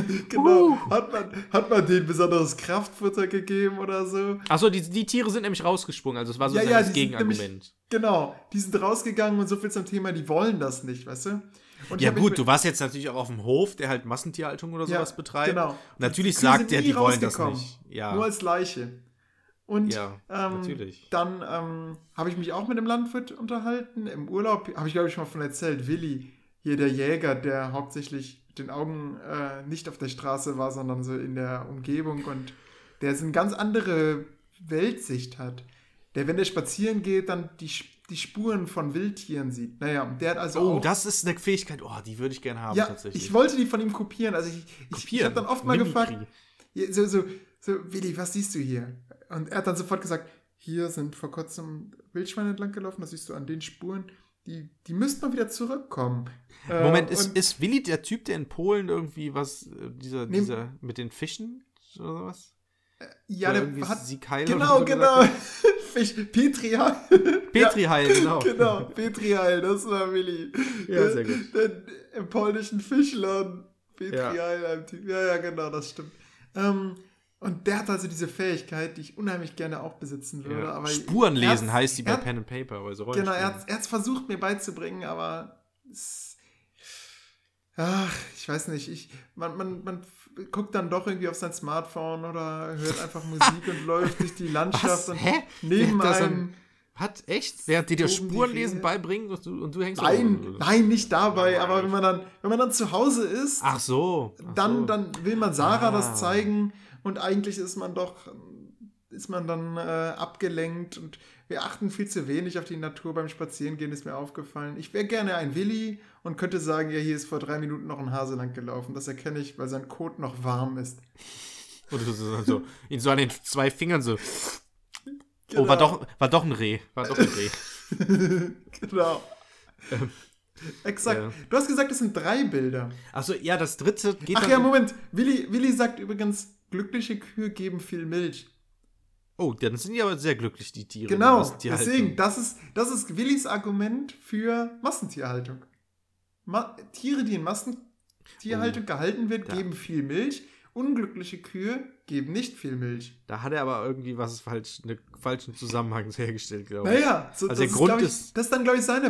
genau, hat, man, hat man denen besonderes Kraftfutter gegeben oder so? Achso, die, die Tiere sind nämlich rausgesprungen. Also es war so Ja, ein ja, das Gegenargument. Genau, die sind rausgegangen und so viel zum Thema, die wollen das nicht, weißt du? Und Ja gut, du warst jetzt natürlich auch auf dem Hof, der halt Massentierhaltung oder Ja, sowas betreibt. genau. Und natürlich Die sagt der, die wollen das rausgekommen. nicht. Ja, Nur als Leiche. Und ja ähm, natürlich. dann ähm, habe ich mich auch mit dem Landwirt unterhalten. Im Urlaub habe ich, glaube ich, schon mal von erzählt. Willi, hier der Jäger, der hauptsächlich den Augen äh, nicht auf der Straße war, sondern so in der Umgebung und der so eine ganz andere Weltsicht hat. Der, wenn der spazieren geht, dann die, die Spuren von Wildtieren sieht. Naja, und der hat also Oh, auch das ist eine Fähigkeit, oh, die würde ich gerne haben ja, tatsächlich. ich wollte die von ihm kopieren. Also ich, ich, ich habe dann oft mal gefragt, so, so, so, Willi, was siehst du hier? Und er hat dann sofort gesagt, hier sind vor kurzem Wildschweine entlang gelaufen, das siehst du an den Spuren, die, die müssten mal wieder zurückkommen. Äh, Moment, ist, und- ist Willi der Typ, der in Polen irgendwie was, äh, dieser, Nee. dieser mit den Fischen oder was? ja, Oder der hat, Sieg Heil genau, so genau, Fisch, Petri Heil. Petri Heil, genau. genau, Petri Heil, das war Willi. Ja, sehr gut. Der, der, Im polnischen Fischladen. Petri Ja. Heil, ein Typ. Ja, ja, genau, das stimmt. Ähm, und der hat also diese Fähigkeit, die ich unheimlich gerne auch besitzen würde. Ja. Aber Spuren lesen heißt die bei Pen and Paper, bei so Genau, er hat es versucht mir beizubringen, aber es, ach, ich weiß nicht, ich, man, man, man guckt dann doch irgendwie auf sein Smartphone oder hört einfach Musik und läuft durch die Landschaft Was? und Hä? neben einem. Hat echt? Wer hat dir das die Spurenlesen Rehe? beibringen und du, und du hängst Nein, auf- nein, nicht dabei, aber wenn man dann, wenn man dann zu Hause ist, Ach so. Ach dann, so. dann will man Sarah Ah. das zeigen und eigentlich ist man doch, ist man dann äh, abgelenkt und wir achten viel zu wenig auf die Natur beim Spazierengehen, ist mir aufgefallen. Ich wäre gerne ein Willi und könnte sagen, ja, hier ist vor drei Minuten noch ein Hase lang gelaufen. Das erkenne ich, weil sein Kot noch warm ist. Du so, so, ihn so an den zwei Fingern so. Genau. Oh, war doch, war doch ein Reh. War doch ein Reh. genau. Exakt. ja. Du hast gesagt, es sind drei Bilder. Achso, ja, das dritte geht Ach ja, Moment. Willi, Willi sagt übrigens, glückliche Kühe geben viel Milch. Oh, dann sind die aber sehr glücklich, die Tiere. Genau, deswegen, das ist, das ist Willis Argument für Massentierhaltung. Ma Tiere, die in Massentierhaltung gehalten wird, Ja. geben viel Milch. Unglückliche Kühe geben nicht viel Milch. Da hat er aber irgendwie was falsch, einen falschen Zusammenhang hergestellt, glaube ich. Naja, so, Also der Grund ist, glaub ich, ist- das ist dann, glaube ich, seine